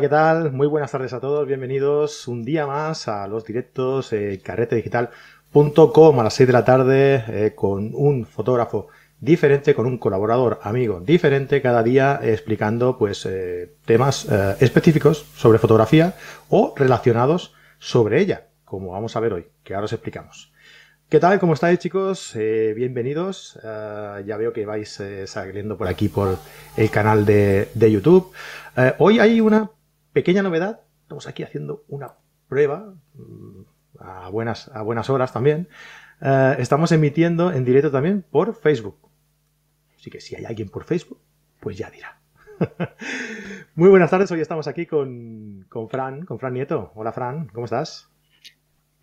¿qué tal? Muy buenas tardes a todos. Bienvenidos un día más a los directos eh, carretedigital.com a las 6 de la tarde eh, con un fotógrafo diferente, con un colaborador amigo diferente cada día explicando pues eh, temas eh, específicos sobre fotografía o relacionados sobre ella, como vamos a ver hoy, que ahora os explicamos. ¿Qué tal? ¿Cómo estáis chicos? Eh, bienvenidos. Ya veo que vais eh, saliendo por aquí por el canal de, de YouTube. Hoy hay una pequeña novedad. Estamos aquí haciendo una prueba mm, a buenas, a buenas horas también. Uh, estamos emitiendo en directo también por Facebook. Así que si hay alguien por Facebook, pues ya dirá. Muy buenas tardes. Hoy estamos aquí con, con Fran, con Fran Nieto. Hola Fran, ¿cómo estás?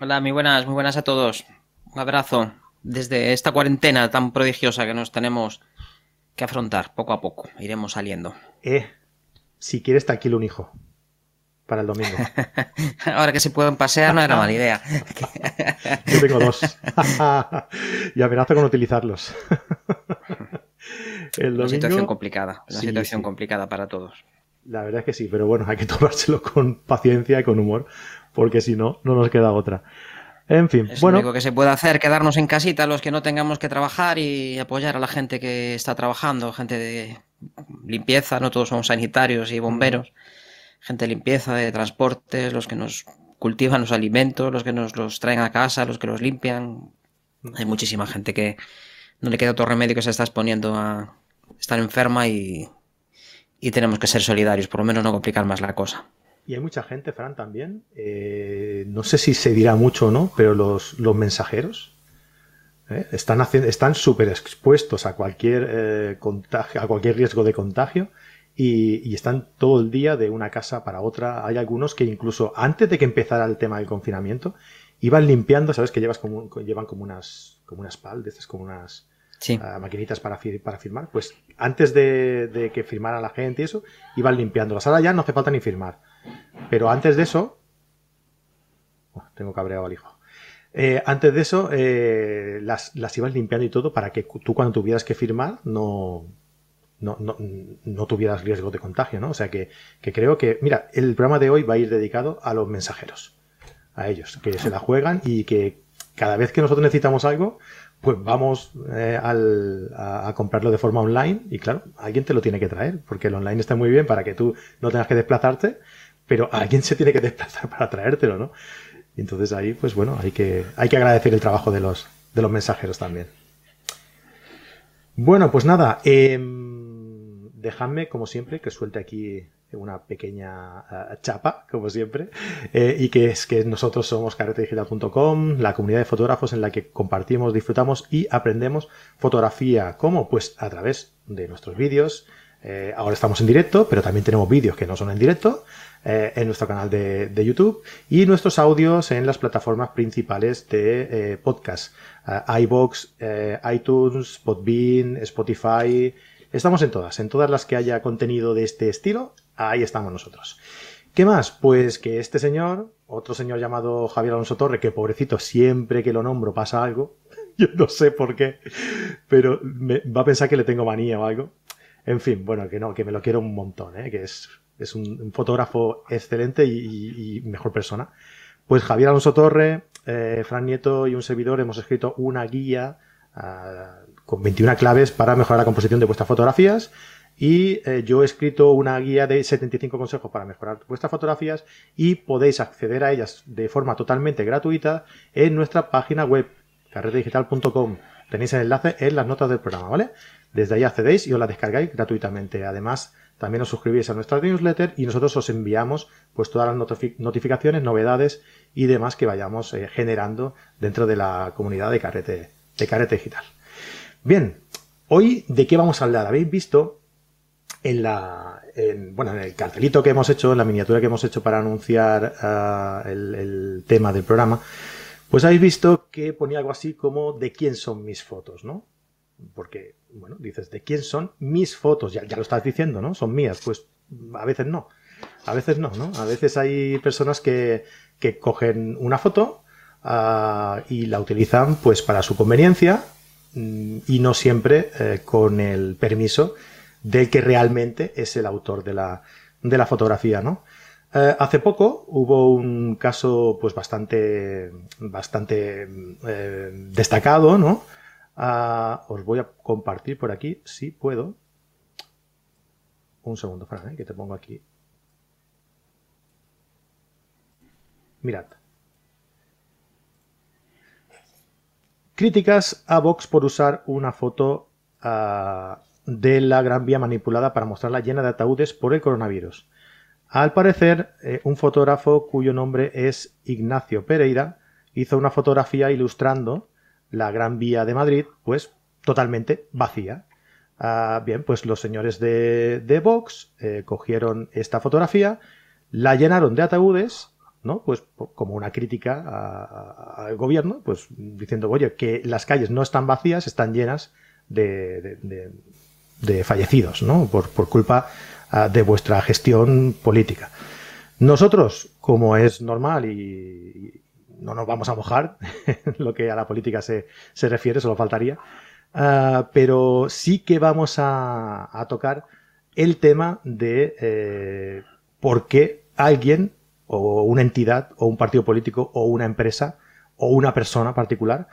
Hola, muy buenas, muy buenas a todos. Un abrazo desde esta cuarentena tan prodigiosa que nos tenemos que afrontar poco a poco. Iremos saliendo. Eh, si quieres, un hijo. Para el domingo. Ahora que se pueden pasear no era mala idea. Yo tengo dos. y amenazo con utilizarlos. el domingo... Una situación complicada. Una sí, situación sí. complicada para todos. La verdad es que sí, pero bueno, hay que tomárselo con paciencia y con humor, porque si no, no nos queda otra. En fin, es bueno. lo único que se puede hacer, quedarnos en casita los que no tengamos que trabajar y apoyar a la gente que está trabajando, gente de limpieza, no todos somos sanitarios y bomberos, gente de limpieza, de transportes, los que nos cultivan los alimentos, los que nos los traen a casa, los que los limpian. Hay muchísima gente que no le queda otro remedio que se está exponiendo a estar enferma y, y tenemos que ser solidarios, por lo menos no complicar más la cosa. Y hay mucha gente, Fran, también. Eh, no sé si se dirá mucho o no, pero los, los mensajeros ¿eh? están haciendo, están súper expuestos a cualquier eh, contagio, a cualquier riesgo de contagio y, y, están todo el día de una casa para otra. Hay algunos que incluso antes de que empezara el tema del confinamiento iban limpiando, sabes que llevas como, llevan como unas, como unas paldes, como unas sí. uh, maquinitas para, para firmar. Pues antes de, de que firmara la gente y eso, iban limpiándolas. Ahora ya no hace falta ni firmar. Pero antes de eso. Oh, tengo cabreado al hijo. Eh, antes de eso, eh, las, las, ibas limpiando y todo para que tú cuando tuvieras que firmar no, no, no, no tuvieras riesgo de contagio, ¿no? O sea que, que, creo que, mira, el programa de hoy va a ir dedicado a los mensajeros, a ellos, que se la juegan y que cada vez que nosotros necesitamos algo, pues vamos eh, a, comprarlo de forma online y claro, alguien te lo tiene que traer, porque el online está muy bien para que tú no tengas que desplazarte, pero alguien se tiene que desplazar para traértelo, ¿no? Entonces ahí, pues bueno, hay que, hay que agradecer el trabajo de los, de los mensajeros también. Bueno, pues nada, eh, dejadme, como siempre, que suelte aquí una pequeña uh, chapa, como siempre, eh, y que es que nosotros somos carretedigital.com, la comunidad de fotógrafos en la que compartimos, disfrutamos y aprendemos fotografía. ¿Cómo? Pues a través de nuestros vídeos. Eh, ahora estamos en directo, pero también tenemos vídeos que no son en directo eh, en nuestro canal de, de, YouTube y nuestros audios en las plataformas principales de eh, podcast, iBox, eh, iTunes, Podbean, Spotify. Estamos en todas, en todas las que haya contenido de este estilo, ahí estamos nosotros. ¿Qué más? Pues que este señor, otro señor llamado Javier Alonso Torre, que pobrecito, siempre que lo nombro pasa algo, yo no sé por qué, pero va a pensar que le tengo manía o algo. En fin, bueno, que no, que me lo quiero un montón, ¿eh? que es es un, fotógrafo excelente y, mejor persona. Pues Javier Alonso Torre, eh, Fran Nieto y un servidor hemos escrito una guía con 21 claves para mejorar la composición de vuestras fotografías y eh, yo he escrito una guía de 75 consejos para mejorar vuestras fotografías y podéis acceder a ellas de forma totalmente gratuita en nuestra página web carretedigital.com. Tenéis el enlace en las notas del programa, ¿vale? Desde ahí accedéis y os la descargáis gratuitamente. Además, también os suscribís a nuestra newsletter y nosotros os enviamos pues todas las notific notificaciones, novedades y demás que vayamos eh, generando dentro de la comunidad de Carrete, de Carrete Digital. Bien, hoy de qué vamos a hablar. Habéis visto en la en, bueno en el cartelito que hemos hecho, en la miniatura que hemos hecho para anunciar uh, el, tema del programa, pues habéis visto que ponía algo así como de quién son mis fotos, ¿no? Porque bueno, dices, ¿de quién son mis fotos? Ya, ya, lo estás diciendo, ¿no? Son mías. Pues a veces no. A veces no, ¿no? A veces hay personas que, que cogen una foto uh, y la utilizan pues para su conveniencia y no siempre eh, con el permiso del que realmente es el autor de la, de la fotografía, ¿no? Eh, hace poco hubo un caso pues bastante, bastante eh, destacado, ¿no? Ah, os voy a compartir por aquí, si puedo. Un segundo, Fran, que te pongo aquí. Mirad. Críticas a Vox por usar una foto ah, de la Gran Vía manipulada para mostrarla llena de ataúdes por el coronavirus. Al parecer, eh, un fotógrafo cuyo nombre es Ignacio Pereira hizo una fotografía ilustrando la Gran Vía de Madrid, pues totalmente vacía. Ah, bien, pues los señores de, Vox eh, cogieron esta fotografía, la llenaron de ataúdes, ¿no? Pues como una crítica al gobierno, pues diciendo, oye, que las calles no están vacías, están llenas de, de, fallecidos, ¿no? Por, por culpa ah, de vuestra gestión política. Nosotros, como es normal y, no nos vamos a mojar lo que a la política se, se refiere, solo faltaría, ah, pero sí que vamos a, a tocar el tema de eh, por qué alguien o una entidad o un partido político o una empresa o una persona particular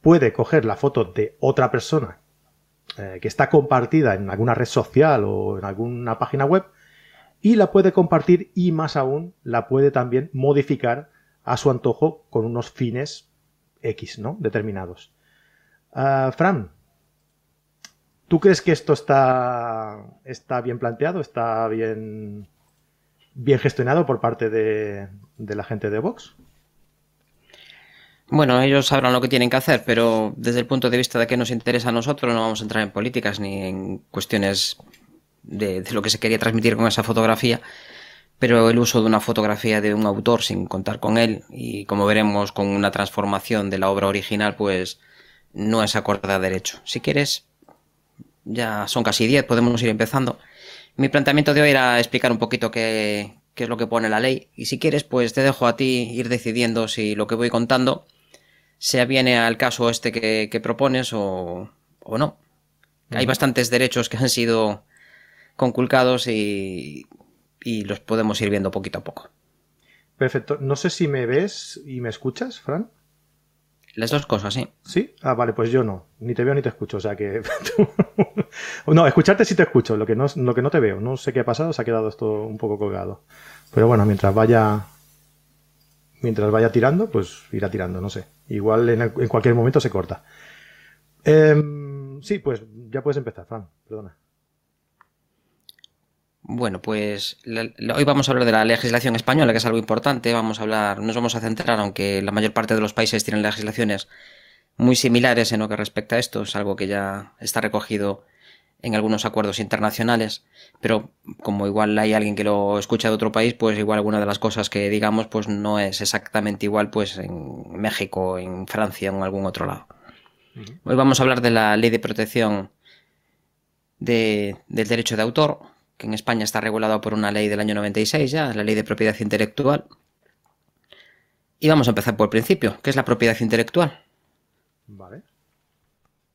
puede coger la foto de otra persona eh, que está compartida en alguna red social o en alguna página web y la puede compartir y más aún la puede también modificar a su antojo con unos fines X, ¿no? Determinados. Ah, Fran, ¿tú crees que esto está, está bien planteado? ¿Está bien, bien gestionado por parte de, de la gente de Vox? Bueno, ellos sabrán lo que tienen que hacer, pero desde el punto de vista de que nos interesa a nosotros, no vamos a entrar en políticas ni en cuestiones de, lo que se quería transmitir con esa fotografía, pero el uso de una fotografía de un autor sin contar con él y como veremos con una transformación de la obra original, pues no es acorde derecho. Si quieres, ya son casi 10, podemos ir empezando. Mi planteamiento de hoy era explicar un poquito qué, qué es lo que pone la ley y si quieres, pues te dejo a ti ir decidiendo si lo que voy contando se aviene al caso este que, propones o, no. Hay bastantes derechos que han sido conculcados y, y los podemos ir viendo poquito a poco. Perfecto. No sé si me ves y me escuchas, Fran. Las dos cosas, sí. ¿Sí? Ah, vale, pues yo no. Ni te veo ni te escucho. O sea que. no, escucharte sí te escucho. Lo que, no, lo que no te veo. No sé qué ha pasado. Se ha quedado esto un poco colgado. Pero bueno, mientras vaya mientras vaya tirando, pues irá tirando, no sé. Igual en, cualquier momento se corta. Em, sí, pues ya puedes empezar, Fran, perdona. Bueno, pues hoy vamos a hablar de la legislación española, que es algo importante. Vamos a hablar, nos vamos a centrar, aunque la mayor parte de los países tienen legislaciones muy similares en lo que respecta a esto, es algo que ya está recogido en algunos acuerdos internacionales, pero como igual hay alguien que lo escucha de otro país, pues igual alguna de las cosas que digamos pues no es exactamente igual pues en México, en Francia o en algún otro lado. Hoy vamos a hablar de la ley de protección del derecho de autor, que en España está regulado por una ley del año 96 ya, la ley de propiedad intelectual. Y vamos a empezar por el principio, ¿qué es la propiedad intelectual? Vale.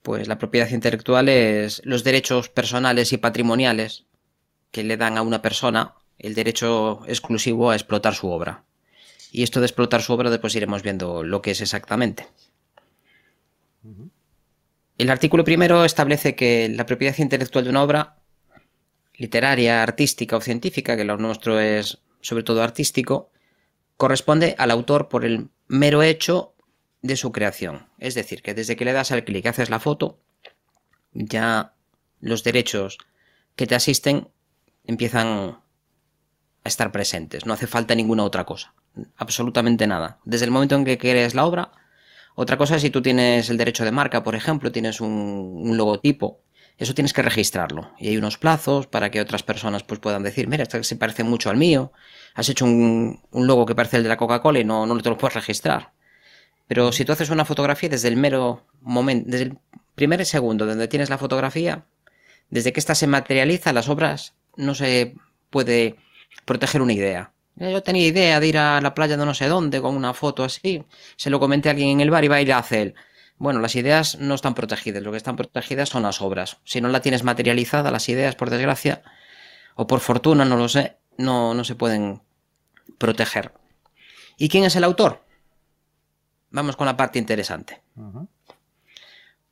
Pues la propiedad intelectual es los derechos personales y patrimoniales que le dan a una persona el derecho exclusivo a explotar su obra. Y esto de explotar su obra después iremos viendo lo que es exactamente. El artículo primero establece que la propiedad intelectual de una obra literaria, artística o científica, que lo nuestro es sobre todo artístico, corresponde al autor por el mero hecho de su creación. Es decir, que desde que le das al clic haces la foto, ya los derechos que te asisten empiezan a estar presentes. No hace falta ninguna otra cosa. Absolutamente nada. Desde el momento en que quieres la obra, otra cosa es si tú tienes el derecho de marca, por ejemplo, tienes un, logotipo, eso tienes que registrarlo. Y hay unos plazos para que otras personas pues, puedan decir, mira, esto se parece mucho al mío. Has hecho un, logo que parece el de la Coca-Cola y no, no te lo puedes registrar. Pero si tú haces una fotografía desde el mero momento, desde el primer segundo donde tienes la fotografía, desde que ésta se materializa, las obras no se puede proteger una idea. Yo tenía idea de ir a la playa de no sé dónde con una foto así. Se lo comenté a alguien en el bar y va a ir a hacer. Bueno, las ideas no están protegidas. Lo que están protegidas son las obras. Si no la tienes materializada, las ideas, por desgracia, o por fortuna, no lo sé, no, no se pueden proteger. ¿Y quién es el autor? Vamos con la parte interesante.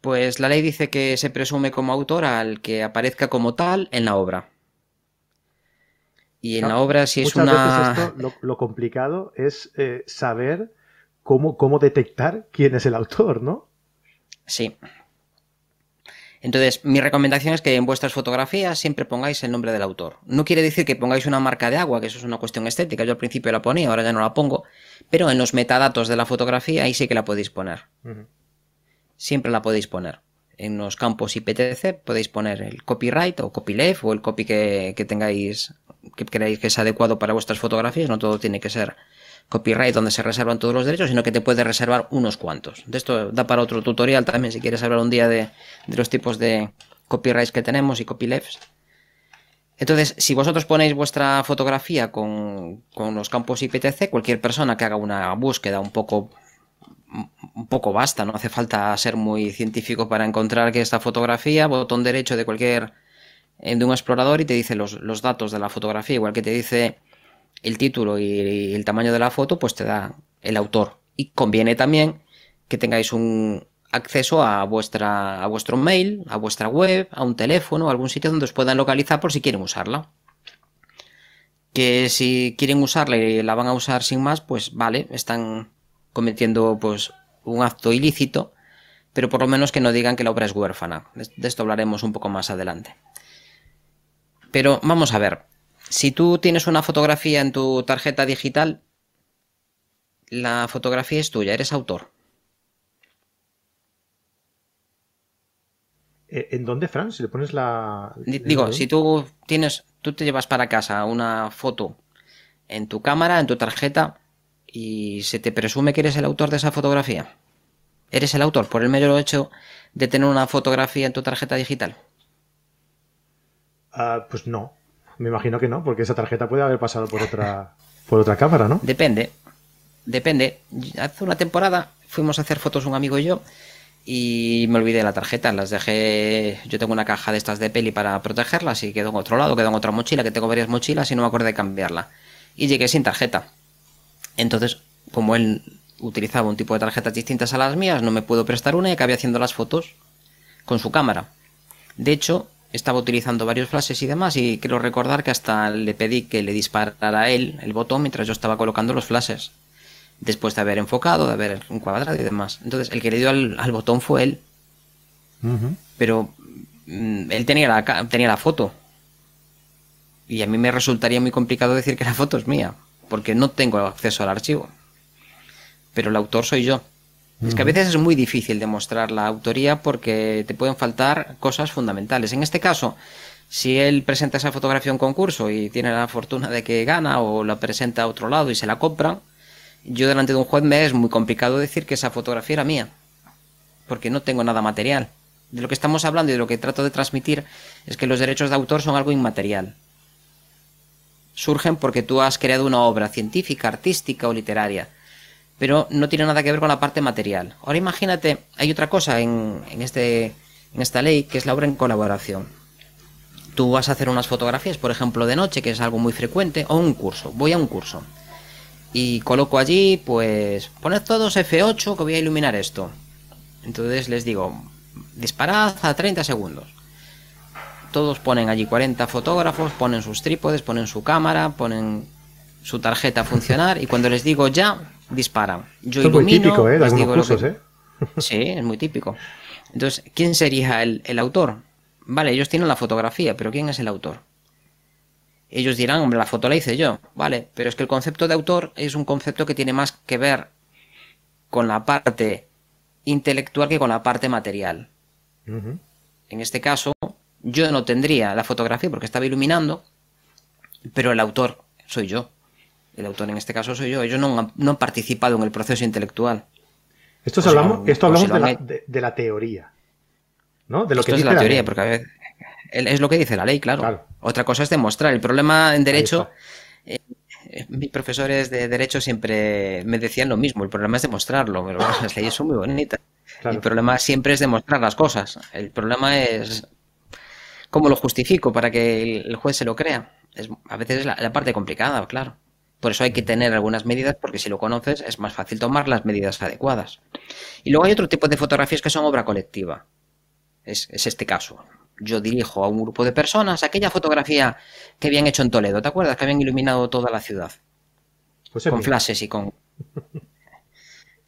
Pues la ley dice que se presume como autor al que aparezca como tal en la obra. Y en la obra, si es una. Veces esto, lo, complicado es eh, saber cómo, cómo detectar quién es el autor, ¿no? Sí. Entonces, mi recomendación es que en vuestras fotografías siempre pongáis el nombre del autor. No quiere decir que pongáis una marca de agua, que eso es una cuestión estética. Yo al principio la ponía, ahora ya no la pongo. Pero en los metadatos de la fotografía ahí sí que la podéis poner. Siempre la podéis poner. En los campos IPTC podéis poner el copyright o copyleft o el copy que, que tengáis, que creáis que es adecuado para vuestras fotografías. No todo tiene que ser copyright donde se reservan todos los derechos, sino que te puedes reservar unos cuantos. De esto da para otro tutorial también, si quieres hablar un día de, los tipos de copyrights que tenemos y copylefts. Entonces, si vosotros ponéis vuestra fotografía con, los campos IPTC, cualquier persona que haga una búsqueda un poco un poco basta, no hace falta ser muy científico para encontrar que esta fotografía, botón derecho de cualquier eh, de un explorador y te dice los, los datos de la fotografía, igual que te dice el título y el tamaño de la foto, pues te da el autor. Y conviene también que tengáis un acceso a, vuestra, a vuestro mail, a vuestra web, a un teléfono, a algún sitio donde os puedan localizar por si quieren usarla. Que si quieren usarla y la van a usar sin más, pues vale, están cometiendo pues un acto ilícito, pero por lo menos que no digan que la obra es huérfana. De esto hablaremos un poco más adelante. Pero vamos a ver, si tú tienes una fotografía en tu tarjeta digital, la fotografía es tuya, eres autor. Eh, ¿En dónde, Fran? Si le pones la. Digo, si tú tienes. Tú te llevas para casa una foto en tu cámara, en tu tarjeta, y se te presume que eres el autor de esa fotografía. ¿Eres el autor por el mero hecho de tener una fotografía en tu tarjeta digital? Ah, pues no. Me imagino que no, porque esa tarjeta puede haber pasado por otra, por otra cámara, ¿no? Depende. Depende. Hace una temporada fuimos a hacer fotos un amigo y yo y me olvidé la tarjeta. Las dejé. Yo tengo una caja de estas de peli para protegerlas y quedó en otro lado, quedó en otra mochila, que tengo varias mochilas y no me acordé de cambiarla. Y llegué sin tarjeta. Entonces, como él utilizaba un tipo de tarjetas distintas a las mías, no me puedo prestar una y acabé haciendo las fotos con su cámara. De hecho, estaba utilizando varios flashes y demás y quiero recordar que hasta le pedí que le disparara a él el botón mientras yo estaba colocando los flashes. Después de haber enfocado, de haber encuadrado y demás. Entonces, el que le dio al, botón fue él. Pero mm, él tenía la, tenía la foto. Y a mí me resultaría muy complicado decir que la foto es mía, porque no tengo acceso al archivo. Pero el autor soy yo. Es que a veces es muy difícil demostrar la autoría porque te pueden faltar cosas fundamentales. En este caso, si él presenta esa fotografía a un concurso y tiene la fortuna de que gana o la presenta a otro lado y se la compra, yo delante de un juez me es muy complicado decir que esa fotografía era mía, porque no tengo nada material. De lo que estamos hablando y de lo que trato de transmitir es que los derechos de autor son algo inmaterial. Surgen porque tú has creado una obra científica, artística o literaria pero no tiene nada que ver con la parte material. Ahora imagínate, hay otra cosa en, este, en esta ley que es la obra en colaboración. Tú vas a hacer unas fotografías, por ejemplo, de noche, que es algo muy frecuente, o un curso. Voy a un curso. Y coloco allí, pues, poned todos F8 que voy a iluminar esto. Entonces les digo, disparad a 30 segundos. Todos ponen allí 40 fotógrafos, ponen sus trípodes, ponen su cámara, ponen su tarjeta a funcionar y cuando les digo ya, disparan. Yo es muy típico, ¿eh? ¿eh? Sí, es muy típico. Entonces, ¿quién sería el, autor? Vale, ellos tienen la fotografía, pero ¿quién es el autor? Ellos dirán, hombre, la foto la hice yo, vale, pero es que el concepto de autor es un concepto que tiene más que ver con la parte intelectual que con la parte material. En este caso, yo no tendría la fotografía porque estaba iluminando, pero el autor soy yo el autor en este caso soy yo, ellos no han, participado en el proceso intelectual. Esto, hablamos, esto hablamos de, la, teoría, ¿no? De lo que es la, teoría, porque a veces es lo que dice la ley, claro. Otra cosa es demostrar. El problema en derecho, eh, mis profesores de derecho siempre me decían lo mismo. El problema es demostrarlo, pero las leyes son muy bonitas. El problema siempre es demostrar las cosas. El problema es cómo lo justifico para que el juez se lo crea. es, a veces es la, parte complicada, claro. Por eso hay que tener algunas medidas, porque si lo conoces es más fácil tomar las medidas adecuadas. Y luego hay otro tipo de fotografías que son obra colectiva. Es, este caso. Yo dirijo a un grupo de personas aquella fotografía que habían hecho en Toledo. ¿Te acuerdas? Que habían iluminado toda la ciudad. Pues con flashes y con...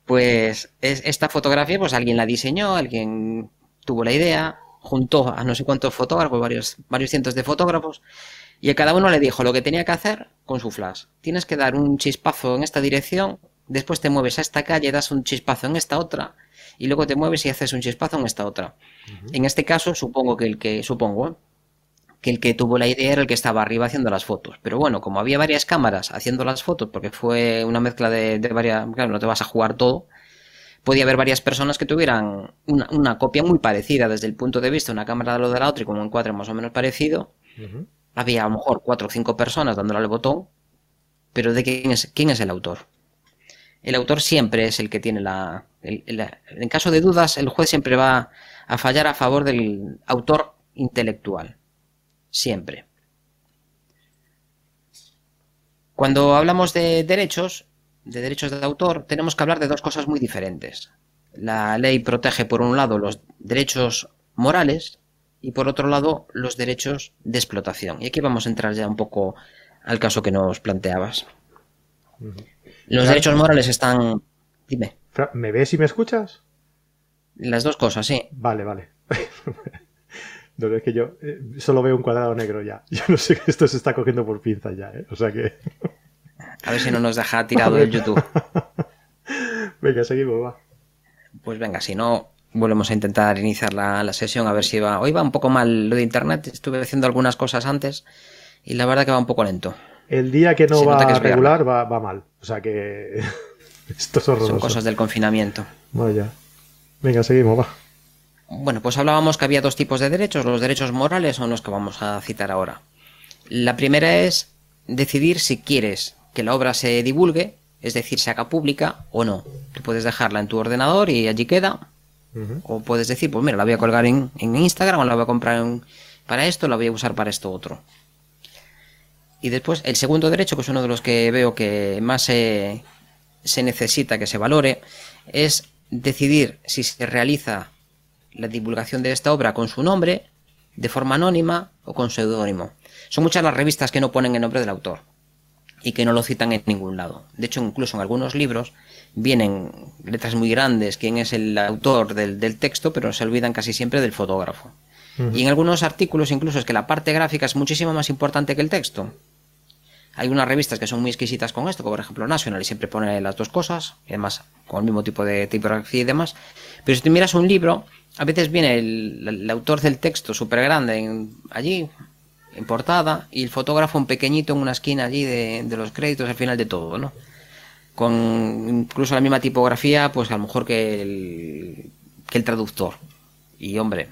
Pues es, esta fotografía, pues alguien la diseñó, alguien tuvo la idea, juntó a no sé cuántos fotógrafos, varios, varios cientos de fotógrafos, y a cada uno le dijo lo que tenía que hacer con su flash. Tienes que dar un chispazo en esta dirección, después te mueves a esta calle, das un chispazo en esta otra, y luego te mueves y haces un chispazo en esta otra. En este caso, supongo que el que, supongo, que el que tuvo la idea era el que estaba arriba haciendo las fotos. Pero bueno, como había varias cámaras haciendo las fotos, porque fue una mezcla de, de varias, claro, no te vas a jugar todo, podía haber varias personas que tuvieran una, copia muy parecida desde el punto de vista de una cámara de lo de la otra y con un encuadre más o menos parecido. Había a lo mejor cuatro o cinco personas dándole al botón, pero ¿de quién es, quién es el autor? El autor siempre es el que tiene la, En caso de dudas, el juez siempre va a fallar a favor del autor intelectual. Siempre. Cuando hablamos de derechos, de derechos de autor, tenemos que hablar de dos cosas muy diferentes. La ley protege, por un lado, los derechos morales y, por otro lado, los derechos de explotación. Y aquí vamos a entrar ya un poco al caso que nos planteabas. Los derechos morales están... Dime. ¿Me ves y me escuchas? Las dos cosas, sí. Vale, vale. No, es que yo eh, solo veo un cuadrado negro ya. Yo no sé que esto se está cogiendo por pinza ya, ¿eh? O sea que... A ver si no nos deja tirado el YouTube. venga, seguimos, va. Pues venga, si no, volvemos a intentar iniciar la, sesión a ver si va. Hoy va un poco mal lo de internet. Estuve haciendo algunas cosas antes y la verdad que va un poco lento. El día que no va a regular va, va, mal. O sea que. Esto es horroroso. Son cosas del confinamiento. Vaya. Venga, seguimos, va. Bueno, pues hablábamos que había dos tipos de derechos. Los derechos morales son los que vamos a citar ahora. La primera es decidir si quieres que la obra se divulgue, es decir, se haga pública o no. Tú puedes dejarla en tu ordenador y allí queda. O puedes decir, pues mira, la voy a colgar en, Instagram o la voy a comprar para esto, la voy a usar para esto otro. Y después, el segundo derecho, que es uno de los que veo que más se, se necesita que se valore, es decidir si se realiza la divulgación de esta obra con su nombre, de forma anónima o con seudónimo. Son muchas las revistas que no ponen el nombre del autor y que no lo citan en ningún lado. De hecho, incluso en algunos libros vienen letras muy grandes quién es el autor del, texto, pero se olvidan casi siempre del fotógrafo. Y en algunos artículos incluso es que la parte gráfica es muchísimo más importante que el texto. Hay unas revistas que son muy exquisitas con esto, como por ejemplo National, y siempre pone las dos cosas, y además con el mismo tipo de tipografía y demás. Pero si tú miras un libro, a veces viene el, autor del texto súper grande allí, en portada y el fotógrafo un pequeñito en una esquina allí de, los créditos al final de todo, ¿no? Con incluso la misma tipografía, pues a lo mejor que el, que el traductor. Y hombre,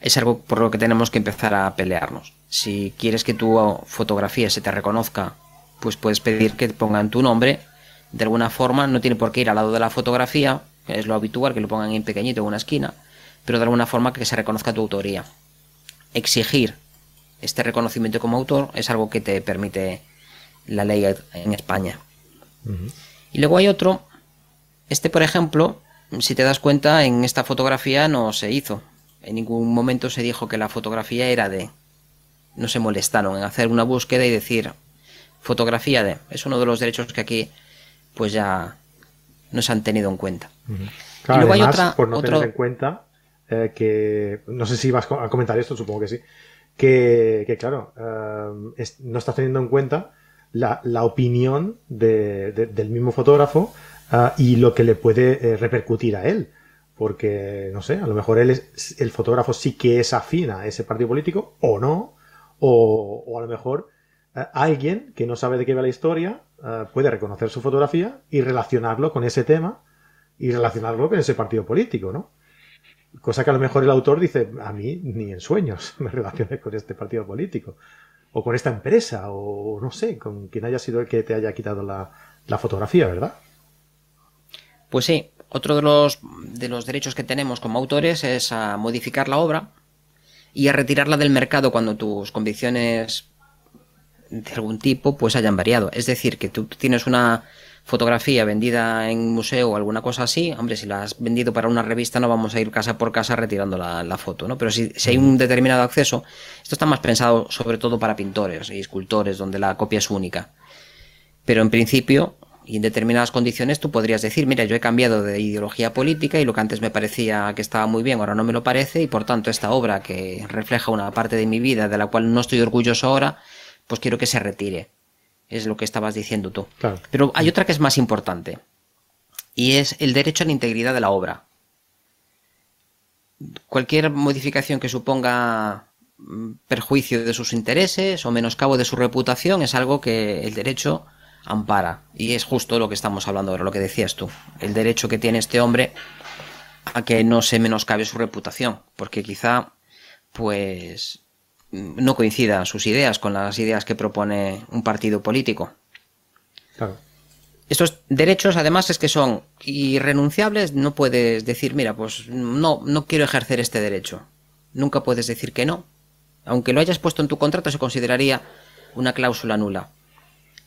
es algo por lo que tenemos que empezar a pelearnos. Si quieres que tu fotografía se te reconozca, pues puedes pedir que pongan tu nombre. De alguna forma, no tiene por qué ir al lado de la fotografía, es lo habitual que lo pongan en pequeñito en una esquina, pero de alguna forma que se reconozca tu autoría. Exigir este reconocimiento como autor es algo que te permite la ley en España. Y luego hay otro, este por ejemplo, si te das cuenta, en esta fotografía no se hizo. En ningún momento se dijo que la fotografía era de. No se molestaron en hacer una búsqueda y decir fotografía de. Es uno de los derechos que aquí pues ya no se han tenido en cuenta. y luego hay otra, por no tener en cuenta eh, que no sé si vas a comentar esto, supongo que sí, que, claro, eh, no estás teniendo en cuenta la, opinión del mismo fotógrafo eh, y lo que le puede eh, repercutir a él. Porque, no sé, a lo mejor él es, el fotógrafo sí que es afín a ese partido político, o no, o, a lo mejor alguien que no sabe de qué va la historia puede reconocer su fotografía y relacionarlo con ese tema y relacionarlo con ese partido político, ¿no? Cosa que a lo mejor el autor dice, a mí ni en sueños me relacioné con este partido político, o con esta empresa, o no sé, con quien haya sido el que te haya quitado la, fotografía, ¿verdad? Pues sí, otro de los, de los derechos que tenemos como autores es a modificar la obra y a retirarla del mercado cuando tus convicciones de algún tipo pues hayan variado. Es decir, que tú tienes una fotografía vendida en museo o alguna cosa así, hombre, si la has vendido para una revista no vamos a ir casa por casa retirando la, foto, ¿no? Pero si, si, hay un determinado acceso, esto está más pensado sobre todo para pintores y escultores, donde la copia es única. Pero en principio, y en determinadas condiciones, tú podrías decir, mira, yo he cambiado de ideología política y lo que antes me parecía que estaba muy bien, ahora no me lo parece, y por tanto esta obra que refleja una parte de mi vida de la cual no estoy orgulloso ahora, pues quiero que se retire es lo que estabas diciendo tú. Pero hay otra que es más importante, y es el derecho a la integridad de la obra. Cualquier modificación que suponga mm, perjuicio de sus intereses o menoscabo de su reputación es algo que el derecho ampara. Y es justo lo que estamos hablando ahora, lo que decías tú. El derecho que tiene este hombre a que no se menoscabe su reputación. Porque quizá, pues, no coincidan sus ideas con las ideas que propone un partido político. Estos derechos, además, es que son irrenunciables. No puedes decir, mira, pues no, no quiero ejercer este derecho. Nunca puedes decir que no. Aunque lo hayas puesto en tu contrato, se consideraría una cláusula nula.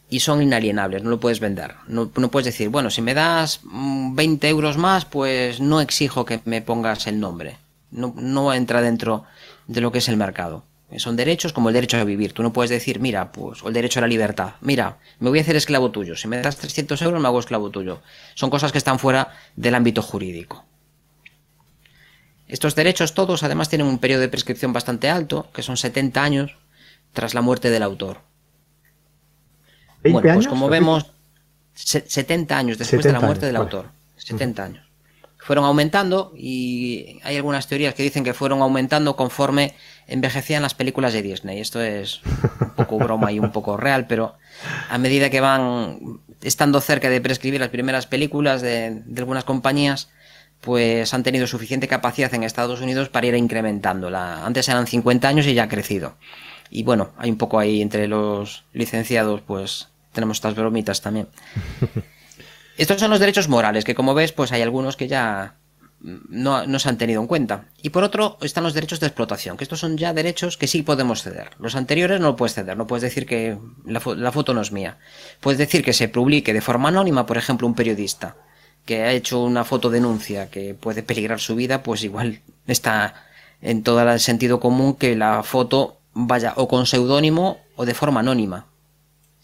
Y son inalienables, no lo puedes vender. No, no puedes decir, bueno, si me das 20 mm, euros más, pues no exijo que me pongas el nombre. No, no entra dentro de lo que es el mercado. Son derechos como el derecho a vivir. Tú no puedes decir, mira, pues, o el derecho a la libertad. Mira, me voy a hacer esclavo tuyo. Si me das 300 euros, me hago esclavo tuyo. Son cosas que están fuera del ámbito jurídico. Estos derechos todos, además, tienen un periodo de prescripción bastante alto, que son 70 años tras la muerte del autor. bueno, pues como vemos, 70 años después de la muerte del autor. 70 años fueron aumentando y hay algunas teorías que dicen que fueron aumentando conforme envejecían las películas de Disney. Esto es un poco broma y un poco real, pero a medida que van estando cerca de prescribir las primeras películas de, algunas compañías, pues han tenido suficiente capacidad en Estados Unidos para ir incrementándola. Antes eran 50 años y ya ha crecido. Y bueno, hay un poco ahí entre los licenciados, pues tenemos estas bromitas también. Estos son los derechos morales, que como ves, pues hay algunos que ya no, se han tenido en cuenta. Y por otro están los derechos de explotación, que estos son ya derechos que sí podemos ceder. Los anteriores no lo puedes ceder, no puedes decir que la, foto no es mía. Puedes decir que se publique de forma anónima, por ejemplo, un periodista que ha hecho una fotodenuncia que puede peligrar su vida, pues igual está en todo el sentido común que la foto vaya o con seudónimo o de forma anónima.